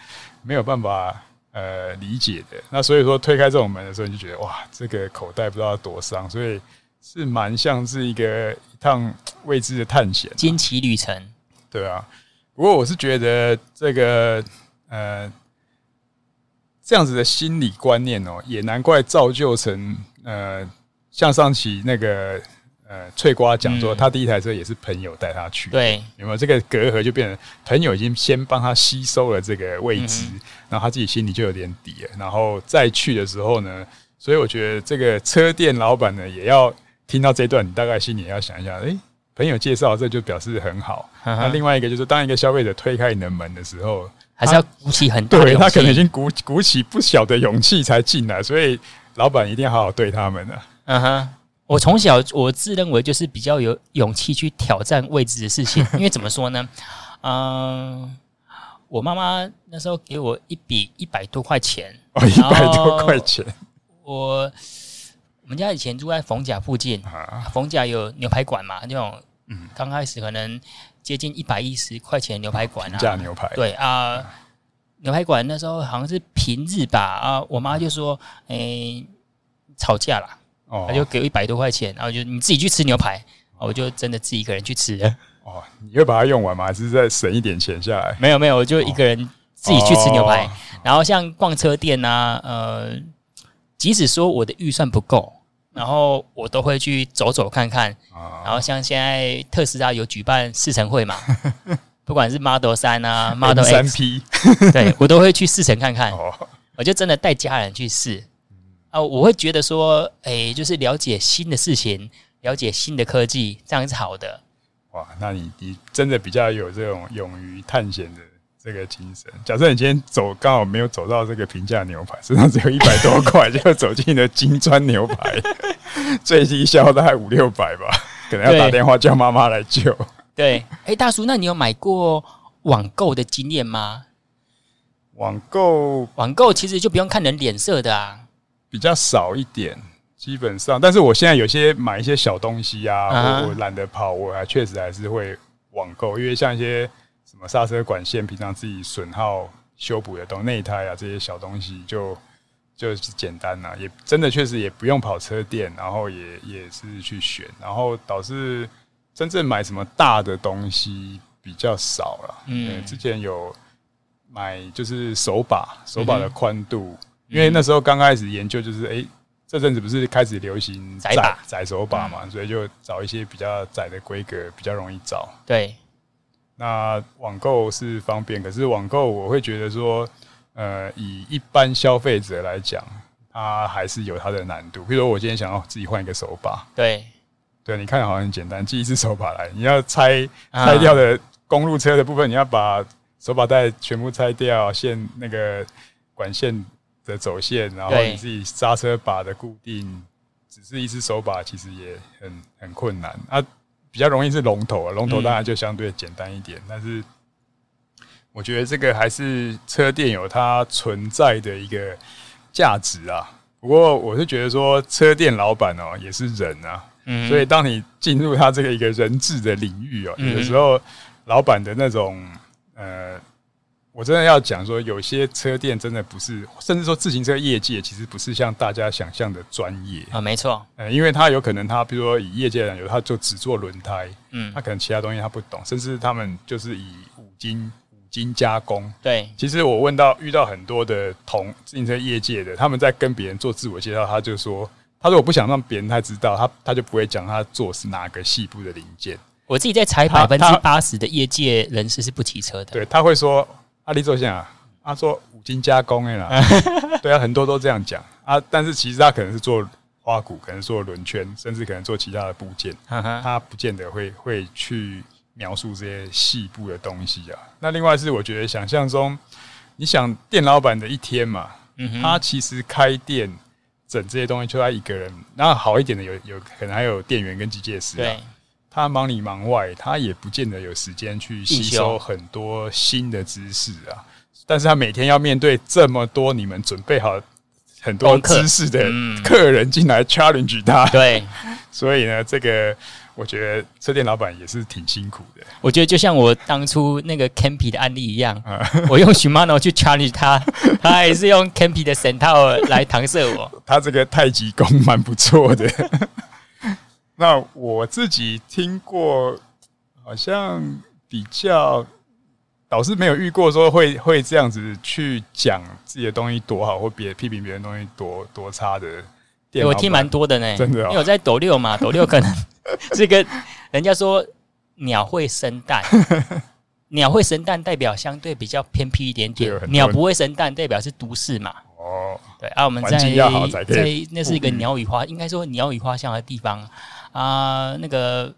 没有办法。呃，理解的。那所以说推开这种门的时候，你就觉得哇，这个口袋不知道多伤，所以是蛮像是一个一趟未知的探险、惊奇旅程。对啊，不过我是觉得这个呃这样子的心理观念哦，也难怪造就成呃像上期那个。呃，翠瓜讲说，他第一台车也是朋友带他去，对，有没有？这个隔阂就变成朋友已经先帮他吸收了这个位置，然后他自己心里就有点底了，然后再去的时候呢，所以我觉得这个车店老板呢也要听到这段，你大概心里也要想一下，诶、欸，朋友介绍这就表示很好。那、另外一个就是，当一个消费者推开你的门的时候，还是要鼓起很大的对，他可能已经鼓鼓起不小的勇气才进来，所以老板一定要好好对他们的。嗯哼。我从小我自认为就是比较有勇气去挑战未知的事情，因为怎么说呢？嗯，我妈妈那时候给我一笔一百多块钱，哦，一百多块钱。我我们家以前住在逢甲附近，逢甲有牛排馆嘛，那种嗯，刚开始可能接近一百一十块钱牛排馆啊，价牛排，对啊，牛排馆那时候好像是平日吧啊，我妈就说，哎、欸，吵架了，哦，她就给我一百多块钱，然后就你自己去吃牛排，我就真的自己一个人去吃了。哦，你会把它用完吗？还是再省一点钱下来？没有没有，我就一个人自己去吃牛排。哦、然后像逛车店啊，呃，即使说我的预算不够，然后我都会去走走看看。哦、然后像现在特斯拉有举办试乘会嘛，不管是 Model 三啊，Model 三 P，对我都会去试乘看看。哦、我就真的带家人去试啊，我会觉得说，哎，就是了解新的事情，了解新的科技，这样是好的。哇，那你你真的比较有这种勇于探险的这个精神。假设你今天走刚好没有走到这个平价牛排，身上只有一百多块，就走进了金砖牛排，最低消大概五六百吧，可能要打电话叫妈妈来救。对，哎、欸，大叔，那你有买过网购的经验吗？网购，网购其实就不用看人脸色的啊，比较少一点。基本上，但是我现在有些买一些小东西啊，啊我懒得跑，我还确实还是会网购，因为像一些什么刹车管线，平常自己损耗修补的东西，内胎啊这些小东西就就是简单了、啊，也真的确实也不用跑车店，然后也也是去选，然后导致真正买什么大的东西比较少了。嗯，之前有买就是手把，手把的宽度，嗯、因为那时候刚开始研究就是哎。欸这阵子不是开始流行窄窄手把嘛，所以就找一些比较窄的规格，比较容易找。对，那网购是方便，可是网购我会觉得说，呃，以一般消费者来讲，它还是有它的难度。比如说，我今天想要自己换一个手把，对，对，你看好像很简单，寄一只手把来，你要拆拆掉的公路车的部分，你要把手把带全部拆掉，线那个管线。的走线，然后你自己刹车把的固定，只是一只手把，其实也很很困难。啊，比较容易是龙头啊，龙头当然就相对简单一点。嗯、但是我觉得这个还是车店有它存在的一个价值啊。不过我是觉得说，车店老板哦也是人啊，嗯、所以当你进入他这个一个人质的领域哦，有的时候老板的那种呃。我真的要讲说，有些车店真的不是，甚至说自行车业界其实不是像大家想象的专业啊，没错，呃，因为他有可能他，比如说以业界来讲，他就只做轮胎，嗯，他可能其他东西他不懂，甚至他们就是以五金五金加工。对，其实我问到遇到很多的同自行车业界的，他们在跟别人做自我介绍，他就说，他说我不想让别人太知道，他他就不会讲他做是哪个细部的零件。我自己在猜，百分之八十的业界人士是不骑车的，对，他会说。阿里做下，他做五金加工的啦，对啊，很多都这样讲。啊。但是其实他可能是做花鼓，可能做轮圈，甚至可能做其他的部件，他不见得会会去描述这些细部的东西啊。那另外是我觉得想象中，你想店老板的一天嘛，他其实开店整这些东西就他一个人，那好一点的有有可能还有店员跟机械师啊。他忙里忙外，他也不见得有时间去吸收很多新的知识啊。但是他每天要面对这么多你们准备好很多知识的客人进来 challenge 他，对，所以呢，这个我觉得车店老板也是挺辛苦的。我觉得就像我当初那个 Campy 的案例一样，我用 Shimano 去 challenge 他，他还是用 Campy 的神套来搪塞我。他这个太极功蛮不错的。那我自己听过，好像比较导师没有遇过说会会这样子去讲自己的东西多好，或别批评别人东西多多差的店。我听蛮多的呢，真的、哦，因为我在斗六嘛，斗六可能这个人家说鸟会生蛋，鸟会生蛋代表相对比较偏僻一点点，鸟不会生蛋代表是都市嘛。哦，对啊，我们在在那是一个鸟语花，应该说鸟语花香的地方。啊、呃，那个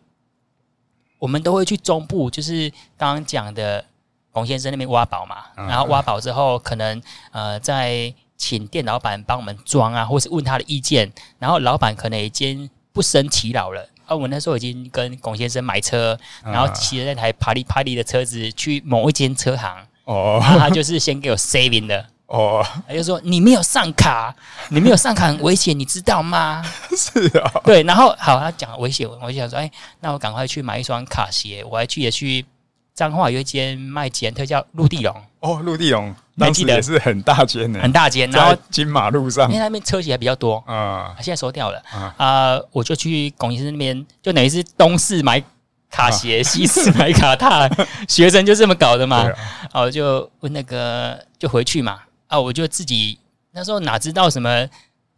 我们都会去中部，就是刚刚讲的龚先生那边挖宝嘛。然后挖宝之后，可能呃再请店老板帮我们装啊，或是问他的意见。然后老板可能已经不胜其扰了。啊，我那时候已经跟龚先生买车，然后骑着那台帕里帕里的车子去某一间车行。哦，他就是先给我 saving 的。哦，他就说你没有上卡，你没有上卡很危险，你知道吗？是啊、哦，对，然后好，他讲危险，我就想说，哎，那我赶快去买一双卡鞋，我还去也去彰化有一间卖捷安特叫陆地龙。哦，陆地龙，当时也是很大间的，很大间，然后金马路上，因为那边车鞋还比较多啊，现在收掉了。啊、呃，我就去龚医师那边，就等于是东市买卡鞋，啊、西市买卡踏，学生就这么搞的嘛，啊，我就问那个，就回去嘛。啊！我就自己那时候哪知道什么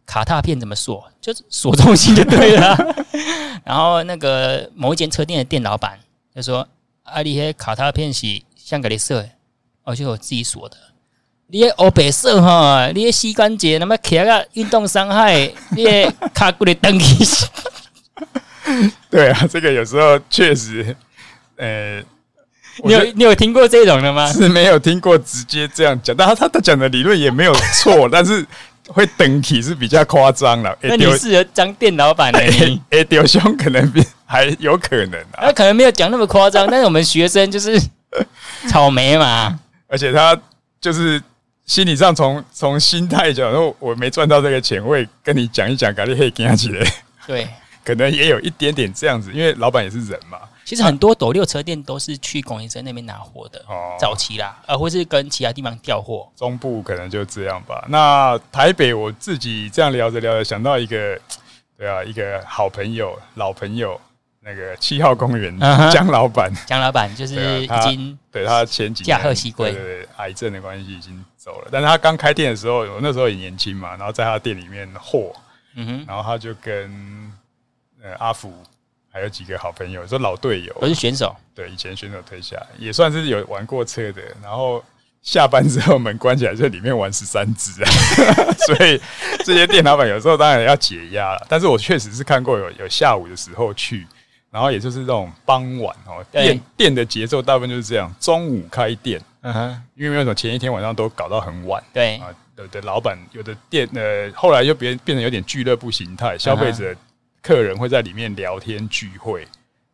卡踏片怎么锁，就是锁中心就对了。然后那个某一间车店的店老板就说：“啊，你那卡踏片是香格里色，而且我自己锁的。你那欧白色哈，你那膝关节那么卡个运动伤害，你那卡骨的登记。”对啊，这个有时候确实，呃。你有你有听过这种的吗？是没有听过直接这样讲，但他他他讲的理论也没有错，但是会等起是比较夸张了。那你适合当店老板的你，哎，丢兄可能比还有可能啊，他可能没有讲那么夸张，但是我们学生就是 草莓嘛，而且他就是心理上从从心态讲，说我没赚到这个钱，我会跟你讲一讲，赶紧可以跟起来。对，可能也有一点点这样子，因为老板也是人嘛。其实很多斗六车店都是去龚医生那边拿货的，哦，早期啦，呃，或是跟其他地方调货。中部可能就这样吧。那台北我自己这样聊着聊着，想到一个，对啊，一个好朋友、老朋友，那个七号公园江老板，江老板就是已经对他前几年驾鹤西归，对，对，对，癌症的关系已经走了。但是他刚开店的时候，我那时候也年轻嘛，然后在他店里面货，嗯哼，然后他就跟呃阿福。还有几个好朋友，说老队友，都是选手。对，以前选手退下来，也算是有玩过车的。然后下班之后门关起来，在里面玩十三只啊。所以这些店老板有时候当然要解压了。但是我确实是看过有有下午的时候去，然后也就是这种傍晚哦，店店的节奏大部分就是这样，中午开店，嗯哼，因为那种前一天晚上都搞到很晚，对啊，有的老板有的店呃，后来就变变成有点俱乐部形态，消费者。客人会在里面聊天聚会，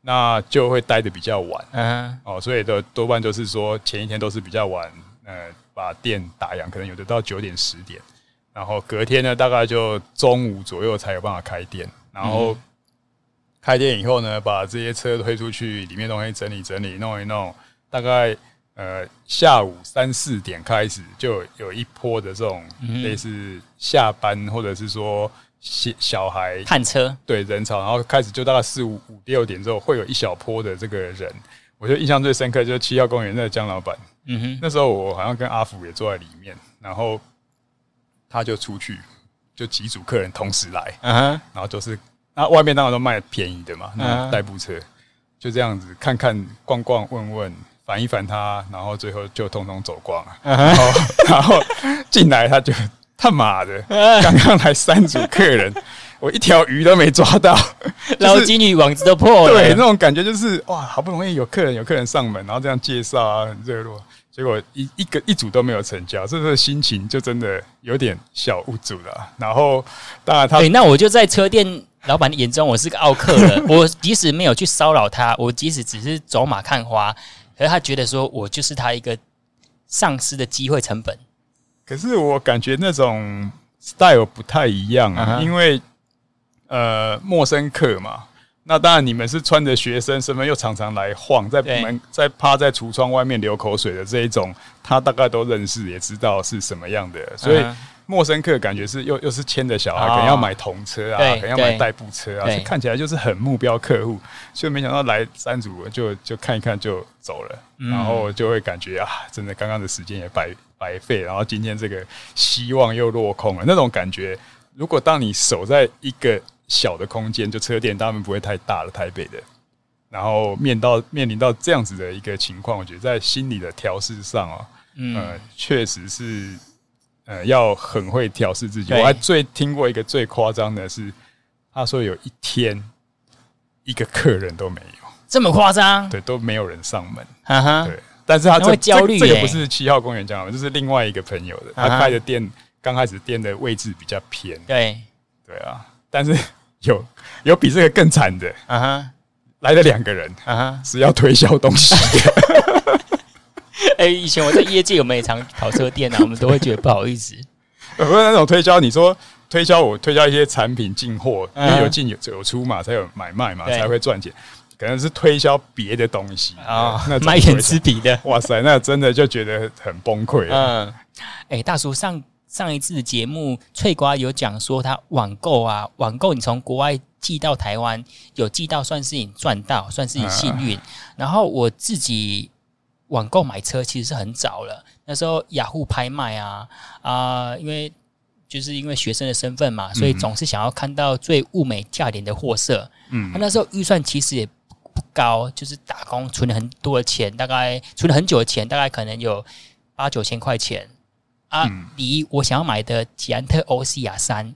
那就会待的比较晚。嗯，哦，所以的多半就是说前一天都是比较晚，呃，把店打烊，可能有的到九点十点，然后隔天呢，大概就中午左右才有办法开店。然后开店以后呢，把这些车推出去，里面东西整理整理，弄一弄，大概呃下午三四点开始，就有一波的这种类似下班或者是说。小小孩探车，对人潮，然后开始就大概四五五六点之后，会有一小波的这个人。我觉得印象最深刻就是七号公园那个江老板，嗯哼，那时候我好像跟阿福也坐在里面，然后他就出去，就几组客人同时来，嗯哼，然后就是那外面当然都卖便宜的嘛，那代步车。就这样子看看逛逛问问烦一烦他，然后最后就通通走光。了，然后然后进来他就。他妈的！刚刚来三组客人，我一条鱼都没抓到，捞金鱼网子都破了。对，那种感觉就是哇，好不容易有客人，有客人上门，然后这样介绍啊，很热络，结果一一个一组都没有成交，这个心情就真的有点小无助了。然后当然他，对，那我就在车店老板的眼中，我是个奥客了。我即使没有去骚扰他，我即使只是走马看花，可是他觉得说我就是他一个丧失的机会成本。可是我感觉那种 style 不太一样啊，因为呃陌生客嘛，那当然你们是穿着学生身份又常常来晃，在门在趴在橱窗外面流口水的这一种，他大概都认识，也知道是什么样的，所以陌生客感觉是又又是牵着小孩，可能要买童车啊，可能要买代步车啊，看起来就是很目标客户，所以没想到来三组就就看一看就走了，然后就会感觉啊，真的刚刚的时间也白。白费，然后今天这个希望又落空了，那种感觉。如果当你守在一个小的空间，就车店，当然不会太大了，台北的。然后面到面临到这样子的一个情况，我觉得在心理的调试上啊，嗯，呃，确实是呃要很会调试自己。我还最听过一个最夸张的是，他说有一天一个客人都没有，这么夸张？对，都没有人上门。哈哈，对。但是他这焦虑，这个不是七号公园江老板，这是另外一个朋友的。他开的店刚开始店的位置比较偏，对对啊。但是 有有比这个更惨的啊，来了两个人啊，是要推销东西的。哎、欸，以前我在业界，我们也常跑车店啊，我们都会觉得不好意思。不是那种推销，你说推销我推销一些产品进货，因为有进有有出嘛，才有买卖嘛，才会赚钱。可能是推销别的东西啊，那卖眼吃笔的，哇塞，那真的就觉得很崩溃。嗯，哎、欸，大叔上上一次的节目，翠瓜有讲说他网购啊，网购你从国外寄到台湾，有寄到算是你赚到，算是你幸运。嗯、然后我自己网购买车其实是很早了，那时候雅虎拍卖啊啊、呃，因为就是因为学生的身份嘛，所以总是想要看到最物美价廉的货色。嗯，那时候预算其实也。不高，就是打工存了很多的钱，大概存了很久的钱，大概可能有八九千块钱啊。离、嗯、我想要买的捷安特欧西亚三，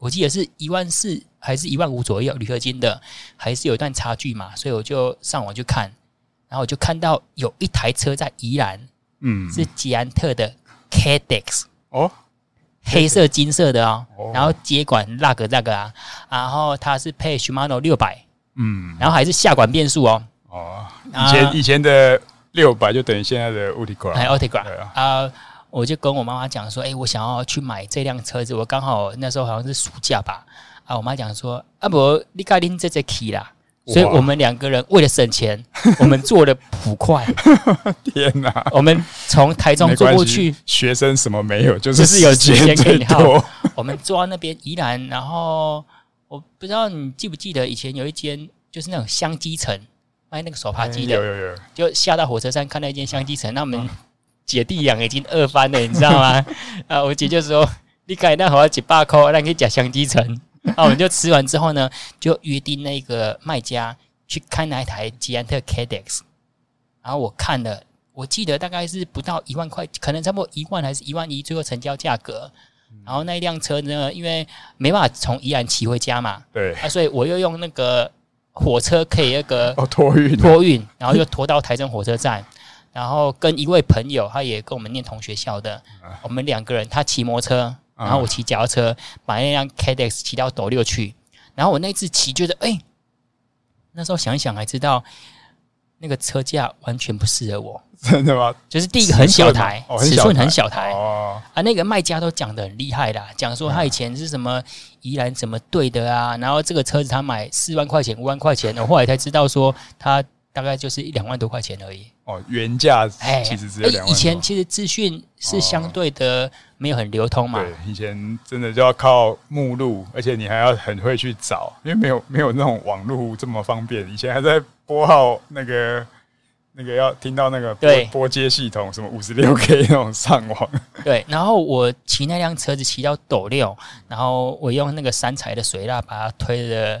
我记得是一万四还是一万五左右，铝合金的，还是有一段差距嘛，所以我就上网去看，然后我就看到有一台车在宜兰，嗯，是捷安特的 Cadex 哦，黑色金色的哦，哦然后接管那个那个啊，然后它是配 Shimano 六百。嗯，然后还是下管变速哦。哦，以前、啊、以前的六百就等于现在的 Ultegra。哎，Ultegra 啊，啊，我就跟我妈妈讲说，哎，我想要去买这辆车子，我刚好那时候好像是暑假吧。啊，我妈讲说，啊不，你赶紧这这 key 啦。所以我们两个人为了省钱，我们坐了普快。天哪！我们从台中坐过去，学生什么没有，就是就是有时间可以耗。我们坐到那边宜兰，然后。我不知道你记不记得以前有一间就是那种香积城卖那个手扒鸡的，有有有，就下到火车站看到一间香积城，那我们姐弟俩已经饿翻了，你知道吗？啊，我姐就说：“你改那好几百块，那可以讲香积城。”啊，我们就吃完之后呢，就约定那个卖家去看那一台捷安特 Cadex。然后我看了，我记得大概是不到一万块，可能差不多一万还是一万一，最后成交价格。然后那一辆车呢，因为没办法从宜兰骑回家嘛，对。啊，所以我又用那个火车可以那个哦托运。托运，然后又拖到台中火车站，然后跟一位朋友，他也跟我们念同学校的，我们两个人，他骑摩托车，然后我骑脚踏车，把那辆 Cadex 骑到斗六去，然后我那次骑觉得，哎，那时候想一想还知道。那个车架完全不适合我，真的吗？就是第一个很小台，尺寸很小台。啊。那个卖家都讲的很厉害啦，讲说他以前是什么宜兰怎么对的啊，然后这个车子他买四万块钱、五万块钱，我后来才知道说他大概就是一两万多块钱而已。哦，原价哎，其实只有两万。以前其实资讯是相对的没有很流通嘛。对，以前真的就要靠目录，而且你还要很会去找，因为没有没有那种网络这么方便。以前还在拨号那个那个要听到那个拨拨接系统，什么五十六 K 那种上网。对，然后我骑那辆车子骑到斗六，然后我用那个三彩的水蜡把它推的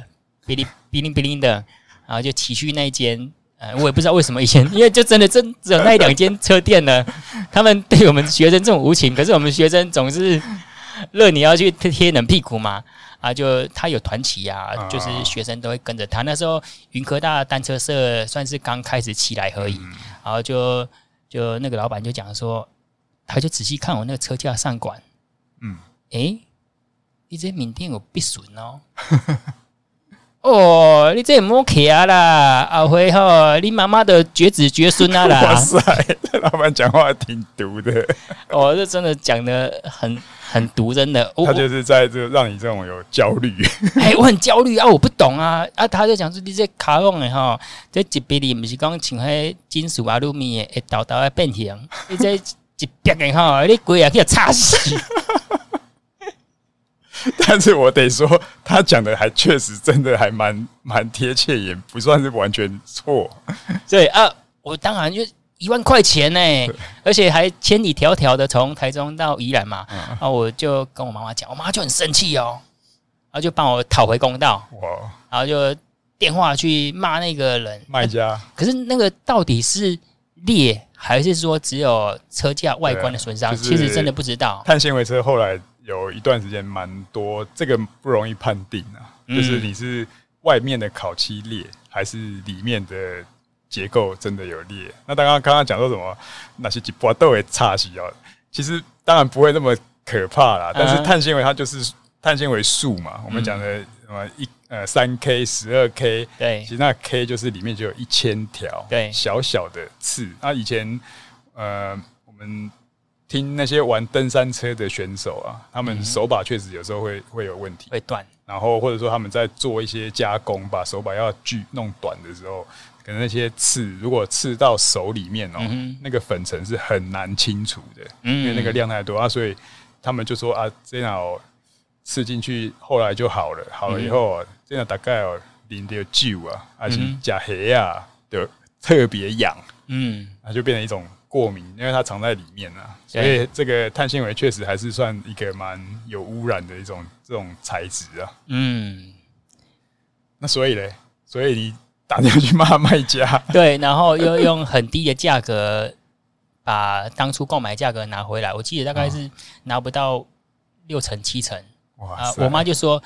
哔哩哔哩哔哩的，然后就骑去那间。呃，我也不知道为什么以前，因为就真的真只有那一两间车店呢，他们对我们学生这么无情，可是我们学生总是乐你要去贴冷屁股嘛，啊，就他有团体啊，就是学生都会跟着他。那时候云科大单车社算是刚开始起来而已，然后就就那个老板就讲说，他就仔细看我那个车架上管，嗯，诶，你这缅甸有必损哦。哦，你这莫客啊啦，阿辉吼，你妈妈的绝子绝孙啊啦！哇塞，这老板讲话挺毒的。哦，这真的讲的很很毒，真的。他就是在这让你这种有焦虑。哎，我很焦虑啊，我不懂啊啊！他就讲说你这卡弄的哈，这一辈子不是讲像迄金属啊、路米的，会倒倒的变形。你这一别个哈，你鬼啊，给我插死！但是我得说，他讲的还确实真的还蛮蛮贴切，也不算是完全错。对啊，我当然就一万块钱呢，而且还千里迢迢的从台中到宜兰嘛。然后我就跟我妈妈讲，我妈就很生气哦，然后就帮我讨回公道。哇！然后就电话去骂那个人卖家。可是那个到底是裂，还是说只有车架外观的损伤？其实真的不知道。碳纤维车后来。有一段时间蛮多，这个不容易判定啊。就是你是外面的烤漆裂，还是里面的结构真的有裂？那刚刚刚刚讲说什么？那些几波都会差些哦。其实当然不会那么可怕啦。但是碳纤维它就是碳纤维束嘛。我们讲的什么一呃三 K 十二 K，对，其实那 K 就是里面就有一千条对小小的刺。那以前。呃，我们听那些玩登山车的选手啊，他们手把确实有时候会会有问题，会断。然后或者说他们在做一些加工，把手把要锯弄短的时候，可能那些刺如果刺到手里面哦，嗯、那个粉尘是很难清除的，嗯、因为那个量太多啊，所以他们就说啊，这样刺进去后来就好了，好了以后、嗯、这样大概哦淋的旧啊，而且加黑啊的特别痒，嗯，它就变成一种。过敏，因为它藏在里面啊，所以这个碳纤维确实还是算一个蛮有污染的一种这种材质啊。嗯，那所以嘞，所以你打电话去骂卖家，对，然后又用很低的价格把当初购买价格拿回来，我记得大概是拿不到六成七成。哇塞，我妈就说，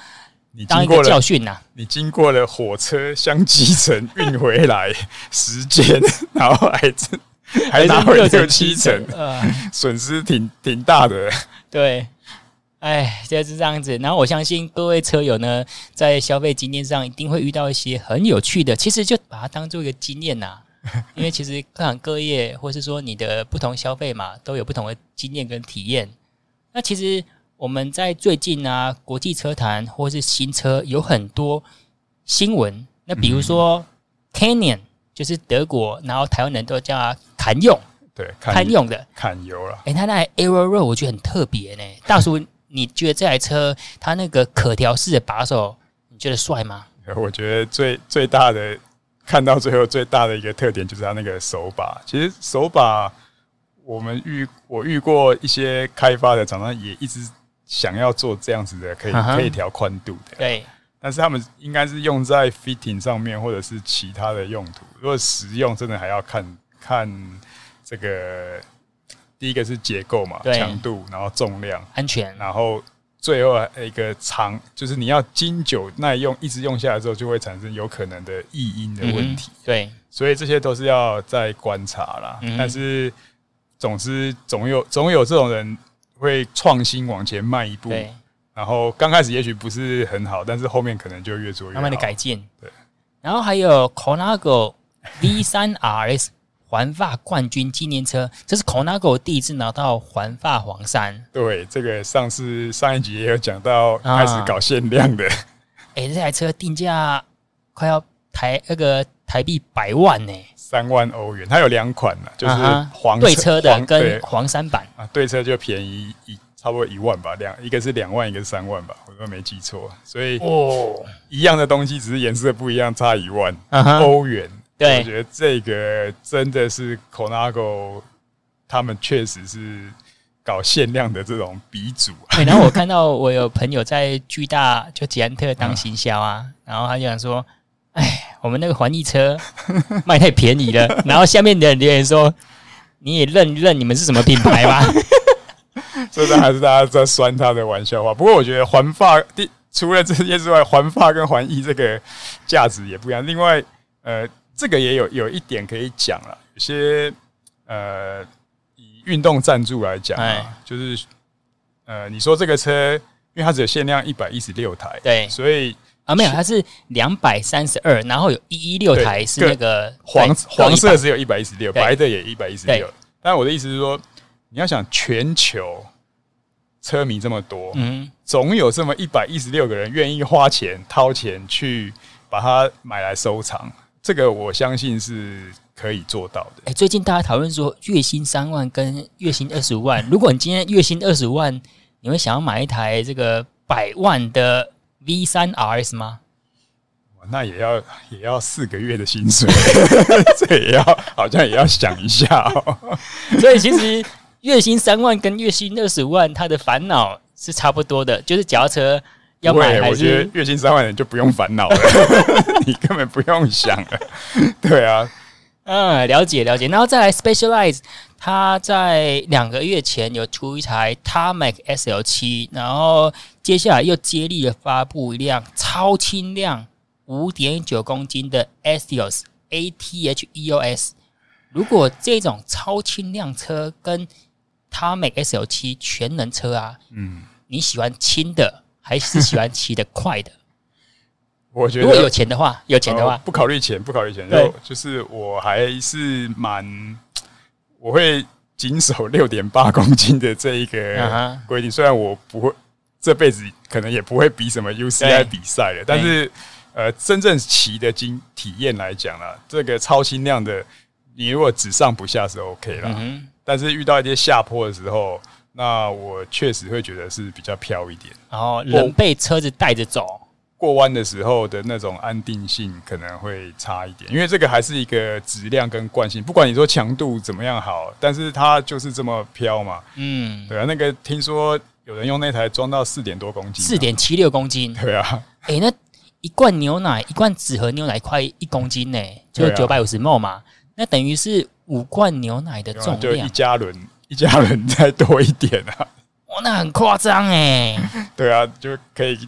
你当一个教训呐，你经过了火车厢基层运回来时间，然后还是。还拿回六七成，呃，损失挺挺大的。对，哎，就是这样子。然后我相信各位车友呢，在消费经验上一定会遇到一些很有趣的，其实就把它当做一个经验呐。因为其实各行各业，或是说你的不同消费嘛，都有不同的经验跟体验。那其实我们在最近啊，国际车坛或是新车有很多新闻。那比如说 Canyon。就是德国，然后台湾人都叫它堪用，对，堪用的堪油了。哎、欸，它那 Aero Road 我觉得很特别呢。大叔，你觉得这台车它那个可调式的把手，你觉得帅吗？我觉得最最大的看到最后最大的一个特点就是它那个手把。其实手把我们遇我遇过一些开发的厂商也一直想要做这样子的，可以、uh 可以调宽度的。对。但是他们应该是用在 fitting 上面，或者是其他的用途。如果实用，真的还要看看这个。第一个是结构嘛，强度，然后重量，安全，然后最后一个长，就是你要经久耐用，一直用下来之后，就会产生有可能的异音的问题。嗯、对，所以这些都是要再观察啦。嗯、但是总之，总有总有这种人会创新往前迈一步。然后刚开始也许不是很好，但是后面可能就越做越好，慢慢的改进。对，然后还有 Colnago V 三 RS 环法冠军纪念车，这是 Colnago 第一次拿到环法黄山。对，这个上次上一集也有讲到，开始搞限量的。哎、啊，这台车定价快要台那个台币百万呢，三万欧元。它有两款呢，就是黄对车的跟黄山版啊，对车就便宜一。差不多一万吧，两一个是两万，一个是三万吧，我都没记错。所以哦，一样的东西，只是颜色不一样，差一万欧元。对，我觉得这个真的是 Colnago 他们确实是搞限量的这种鼻祖。然后我看到我有朋友在巨大就捷安特当行销啊，然后他就想说：“哎，我们那个环意车 卖太便宜了。”然后下面的人留言说：“你也认认你们是什么品牌吧？” 这个还是大家在酸他的玩笑话。不过我觉得环法第除了这些之外，环法跟环意这个价值也不一样。另外，呃，这个也有有一点可以讲了。有些呃，以运动赞助来讲啊，唉就是呃，你说这个车，因为它只有限量一百一十六台，对，所以啊，没有，它是两百三十二，然后有一一六台是那个黄黄色只有一百一十六，白的也一百一十六。但我的意思是说。你要想全球车迷这么多，嗯，总有这么一百一十六个人愿意花钱掏钱去把它买来收藏，这个我相信是可以做到的。哎，最近大家讨论说月薪三万跟月薪二十五万，如果你今天月薪二十五万，你会想要买一台这个百万的 V 三 RS 吗？那也要也要四个月的薪水，这也要好像也要想一下哦。所以其实。月薪三万跟月薪二十五万，他的烦恼是差不多的，就是脚踏车要买还是？我觉得月薪三万的人就不用烦恼了，你根本不用想了。对啊，嗯，了解了解。然后再来，Specialized，他在两个月前有出一台 Tarmac SL 七然后接下来又接力的发布一辆超轻量五点九公斤的 Atheos ATH-EOS。如果这种超轻量车跟它 Tarmac SL 七全能车啊，嗯，你喜欢轻的还是喜欢骑得快的？我觉得如果有钱的话，有钱的话，不考虑钱，不考虑钱，就就是我还是蛮，我会谨守六点八公斤的这一个规定。虽然我不会这辈子可能也不会比什么 UCI 比赛了，但是呃，真正骑的经体验来讲啦，这个超轻量的，你如果只上不下是 OK 啦。但是遇到一些下坡的时候，那我确实会觉得是比较飘一点。然后人被车子带着走。过弯的时候的那种安定性可能会差一点，因为这个还是一个质量跟惯性，不管你说强度怎么样好，但是它就是这么飘嘛。嗯，对啊，那个听说有人用那台装到四点多公斤，四点七六公斤。对啊，哎、欸，那一罐牛奶，一罐纸盒牛奶快一公斤呢，就是九百五十 ml 嘛，那等于是五罐牛奶的重量，就一加仑，一家人再多一点啊。哇，那很夸张哎。对啊，就可以。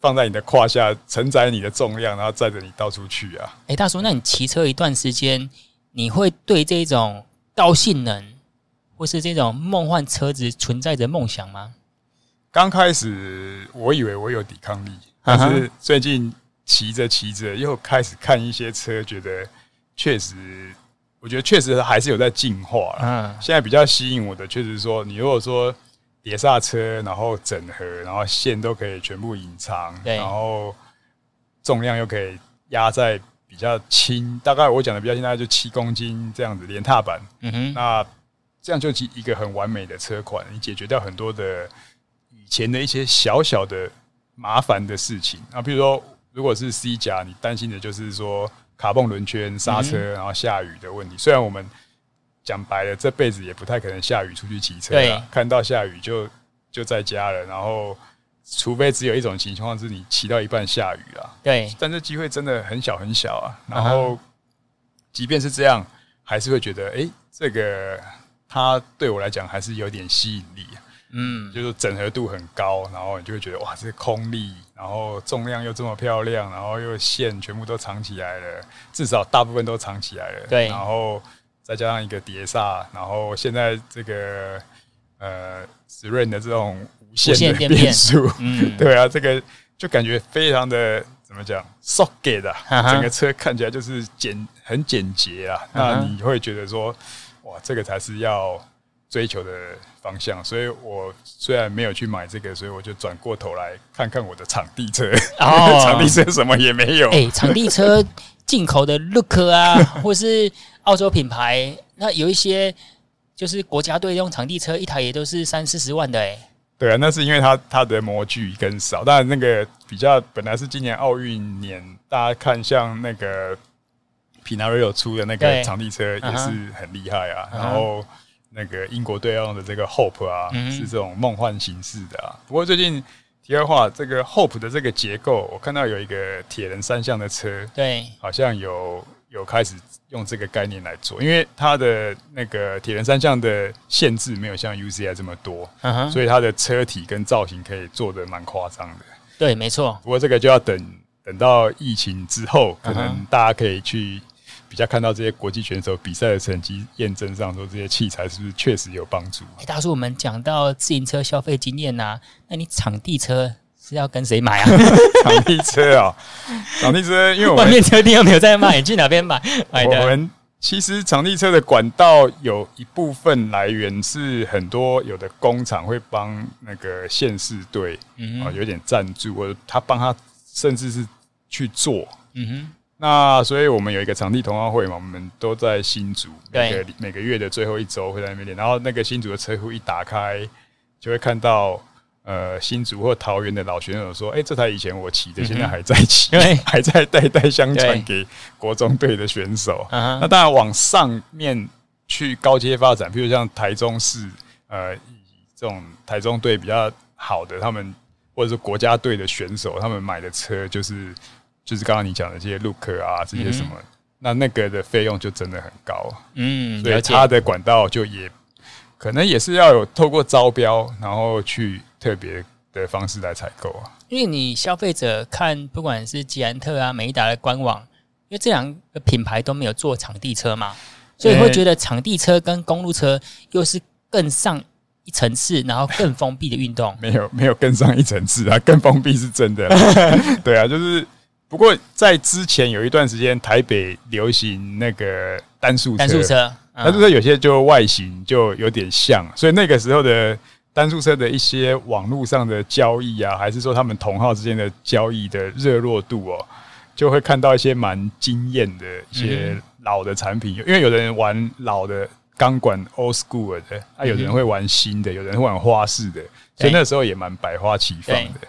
放在你的胯下，承载你的重量，然后载着你到处去啊！哎、欸，大叔，那你骑车一段时间，你会对这种高性能或是这种梦幻车子存在着梦想吗？刚开始我以为我有抵抗力，但是最近骑着骑着又开始看一些车，觉得确实，我觉得确实还是有在进化。嗯，现在比较吸引我的，确实说，你如果说。碟刹车，然后整合，然后线都可以全部隐藏，然后重量又可以压在比较轻，大概我讲的比较轻，大概就七公斤这样子，连踏板。嗯哼，那这样就一个很完美的车款，你解决掉很多的以前的一些小小的麻烦的事情啊，比如说如果是 C 甲，你担心的就是说卡蹦轮圈、刹车，然后下雨的问题。虽然我们讲白了，这辈子也不太可能下雨出去骑车了。看到下雨就就在家了，然后除非只有一种情况是你骑到一半下雨了。对，但这机会真的很小很小啊。然后，即便是这样，还是会觉得，哎，这个它对我来讲还是有点吸引力。嗯，就是整合度很高，然后你就会觉得哇，这空力，然后重量又这么漂亮，然后又线全部都藏起来了，至少大部分都藏起来了。对，然后。再加上一个碟刹，然后现在这个呃，SRAM 的这种无线的 变速，嗯，对啊，这个就感觉非常的怎么讲，socket 的，整个车看起来就是简很简洁啊。那你会觉得说，哇，这个才是要追求的方向。所以我虽然没有去买这个，所以我就转过头来看看我的场地车。哦，场地车什么也没有。哎，场地车 进口的 Look 啊，或是。澳洲品牌，那有一些就是国家队用场地车，一台也都是三四十万的哎。对啊，那是因为它它的模具更少。当然，那个比较本来是今年奥运年，大家看像那个 Pinarello 出的那个场地车也是很厉害啊。然后那个英国队用的这个 Hope 啊，是这种梦幻形式的啊。不过最近题外话，这个 Hope 的这个结构，我看到有一个铁人三项的车，对，好像有有开始。用这个概念来做，因为它的那个铁人三项的限制没有像 UCI 这么多，所以它的车体跟造型可以做的蛮夸张的。对，没错。不过这个就要等等到疫情之后，可能大家可以去比较看到这些国际选手比赛的成绩，验证上说这些器材是不是确实有帮助。欸，大叔，我们讲到自行车消费经验呐，那你场地车？是要跟谁买啊？场地车啊，场地车，因为我们外面车店又没有在卖，你去哪边买？买的。我们其实场地车的管道有一部分来源是很多有的工厂会帮那个县市队啊有点赞助，或者他帮他甚至是去做。嗯哼。那所以我们有一个场地同好会嘛，我们都在新竹，每个每个月的最后一周会在那边练。然后那个新竹的车库一打开，就会看到。呃，新竹或桃园的老选手说：“哎、欸，这台以前我骑的，现在还在骑，嗯、还在代代相传给国中队的选手。那当然往上面去高阶发展，譬如像台中市，呃，这种台中队比较好的，他们或者是国家队的选手，他们买的车就是就是刚刚你讲的这些 Look 啊，这些什么，嗯、那那个的费用就真的很高。嗯，所以它的管道就也可能也是要有透过招标，然后去。”特别的方式来采购啊，因为你消费者看不管是捷安特啊、美利达的官网，因为这两个品牌都没有做场地车嘛，所以会觉得场地车跟公路车又是更上一层次，然后更封闭的运动。没有没有更上一层次啊，更封闭是真的。对啊，就是不过在之前有一段时间，台北流行那个单速车，单速车有些就外形就有点像，所以那个时候的单速车的一些网络上的交易啊，还是说他们同号之间的交易的热络度哦，就会看到一些蛮惊艳的一些老的产品，因为有的人玩老的钢管 old school 的，啊，有的人会玩新的，有人会玩花式的，所以那时候也蛮百花齐放的。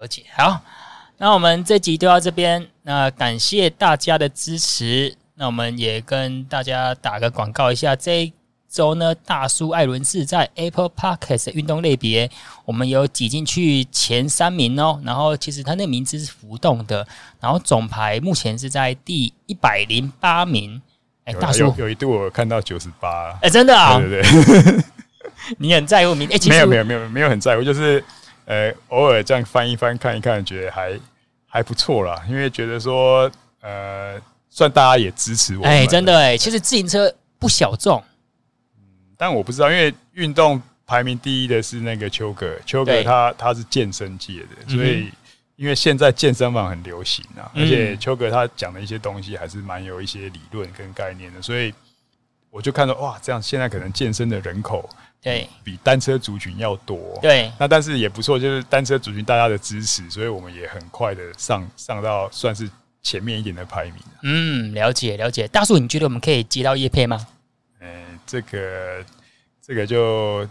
而且好。那我们这集就到这边，那感谢大家的支持。那我们也跟大家打个广告一下，这一周呢，大叔艾伦是在 Apple Podcast 运动类别，我们有挤进去前三名哦。然后其实他那名字是浮动的，然后总排目前是在第一百零八名。哎，大叔有，有一度我看到九十八，哎，真的啊？对对对，你很在乎名？哎，没有没有没有没有很在乎，就是。呃，偶尔这样翻一翻看一看，觉得还还不错啦。因为觉得说，呃，算大家也支持我。哎，真的哎，其实自行车不小众。嗯，但我不知道，因为运动排名第一的是那个邱哥，邱哥他他是健身界的，所以因为现在健身房很流行啊，而且邱哥他讲的一些东西还是蛮有一些理论跟概念的，所以我就看到哇，这样现在可能健身的人口。对，比单车族群要多。对，那但是也不错，就是单车族群大家的支持，所以我们也很快的上上到算是前面一点的排名。嗯，了解了解。大叔，你觉得我们可以接到叶配吗？这个这个就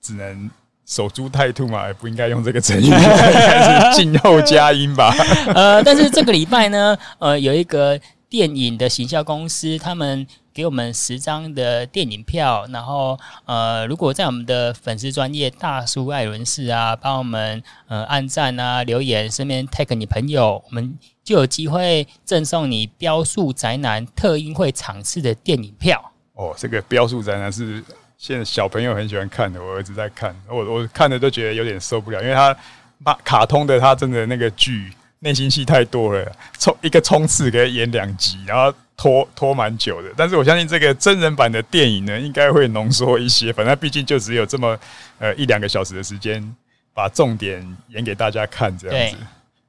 只能守株待兔嘛，也不应该用这个成语，应该是静候佳音吧。呃，但是这个礼拜呢，呃，有一个电影的行销公司，他们。给我们十张的电影票，然后呃，如果在我们的粉丝专业大叔艾伦士啊，帮我们呃按赞啊、留言，顺便 tag 你朋友，我们就有机会赠送你飙速宅男特映会场次的电影票。哦，这个飙速宅男是现在小朋友很喜欢看的，我儿子在看，我我看的都觉得有点受不了，因为他把卡通的他真的那个剧内心戏太多了，冲一个冲刺可以演两集，然后。拖拖蛮久的，但是我相信这个真人版的电影呢，应该会浓缩一些。反正毕竟就只有这么呃一两个小时的时间，把重点演给大家看这样子。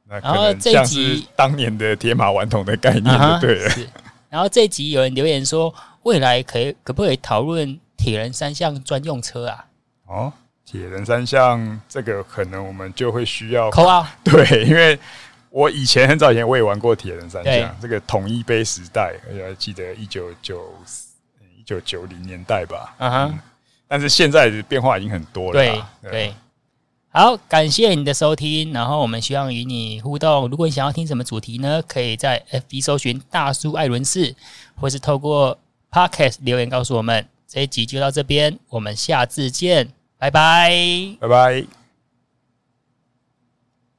那可能像是当年的铁马顽童的概念就对了。然后这一集有人留言说，未来可以可不可以讨论铁人三项专用车啊？哦，铁人三项这个可能我们就会需要扣啊，对，因为。我以前很早以前我也玩过铁人三项，这个统一杯时代，而且还记得一九九一九九零年代吧。Uh. 嗯，但是现在的变化已经很多了。对对，好，感谢你的收听，然后我们希望与你互动。如果你想要听什么主题呢？可以在 FB 搜寻大叔艾伦士，或是透过 Podcast 留言告诉我们。这一集就到这边，我们下次见，拜拜，拜拜。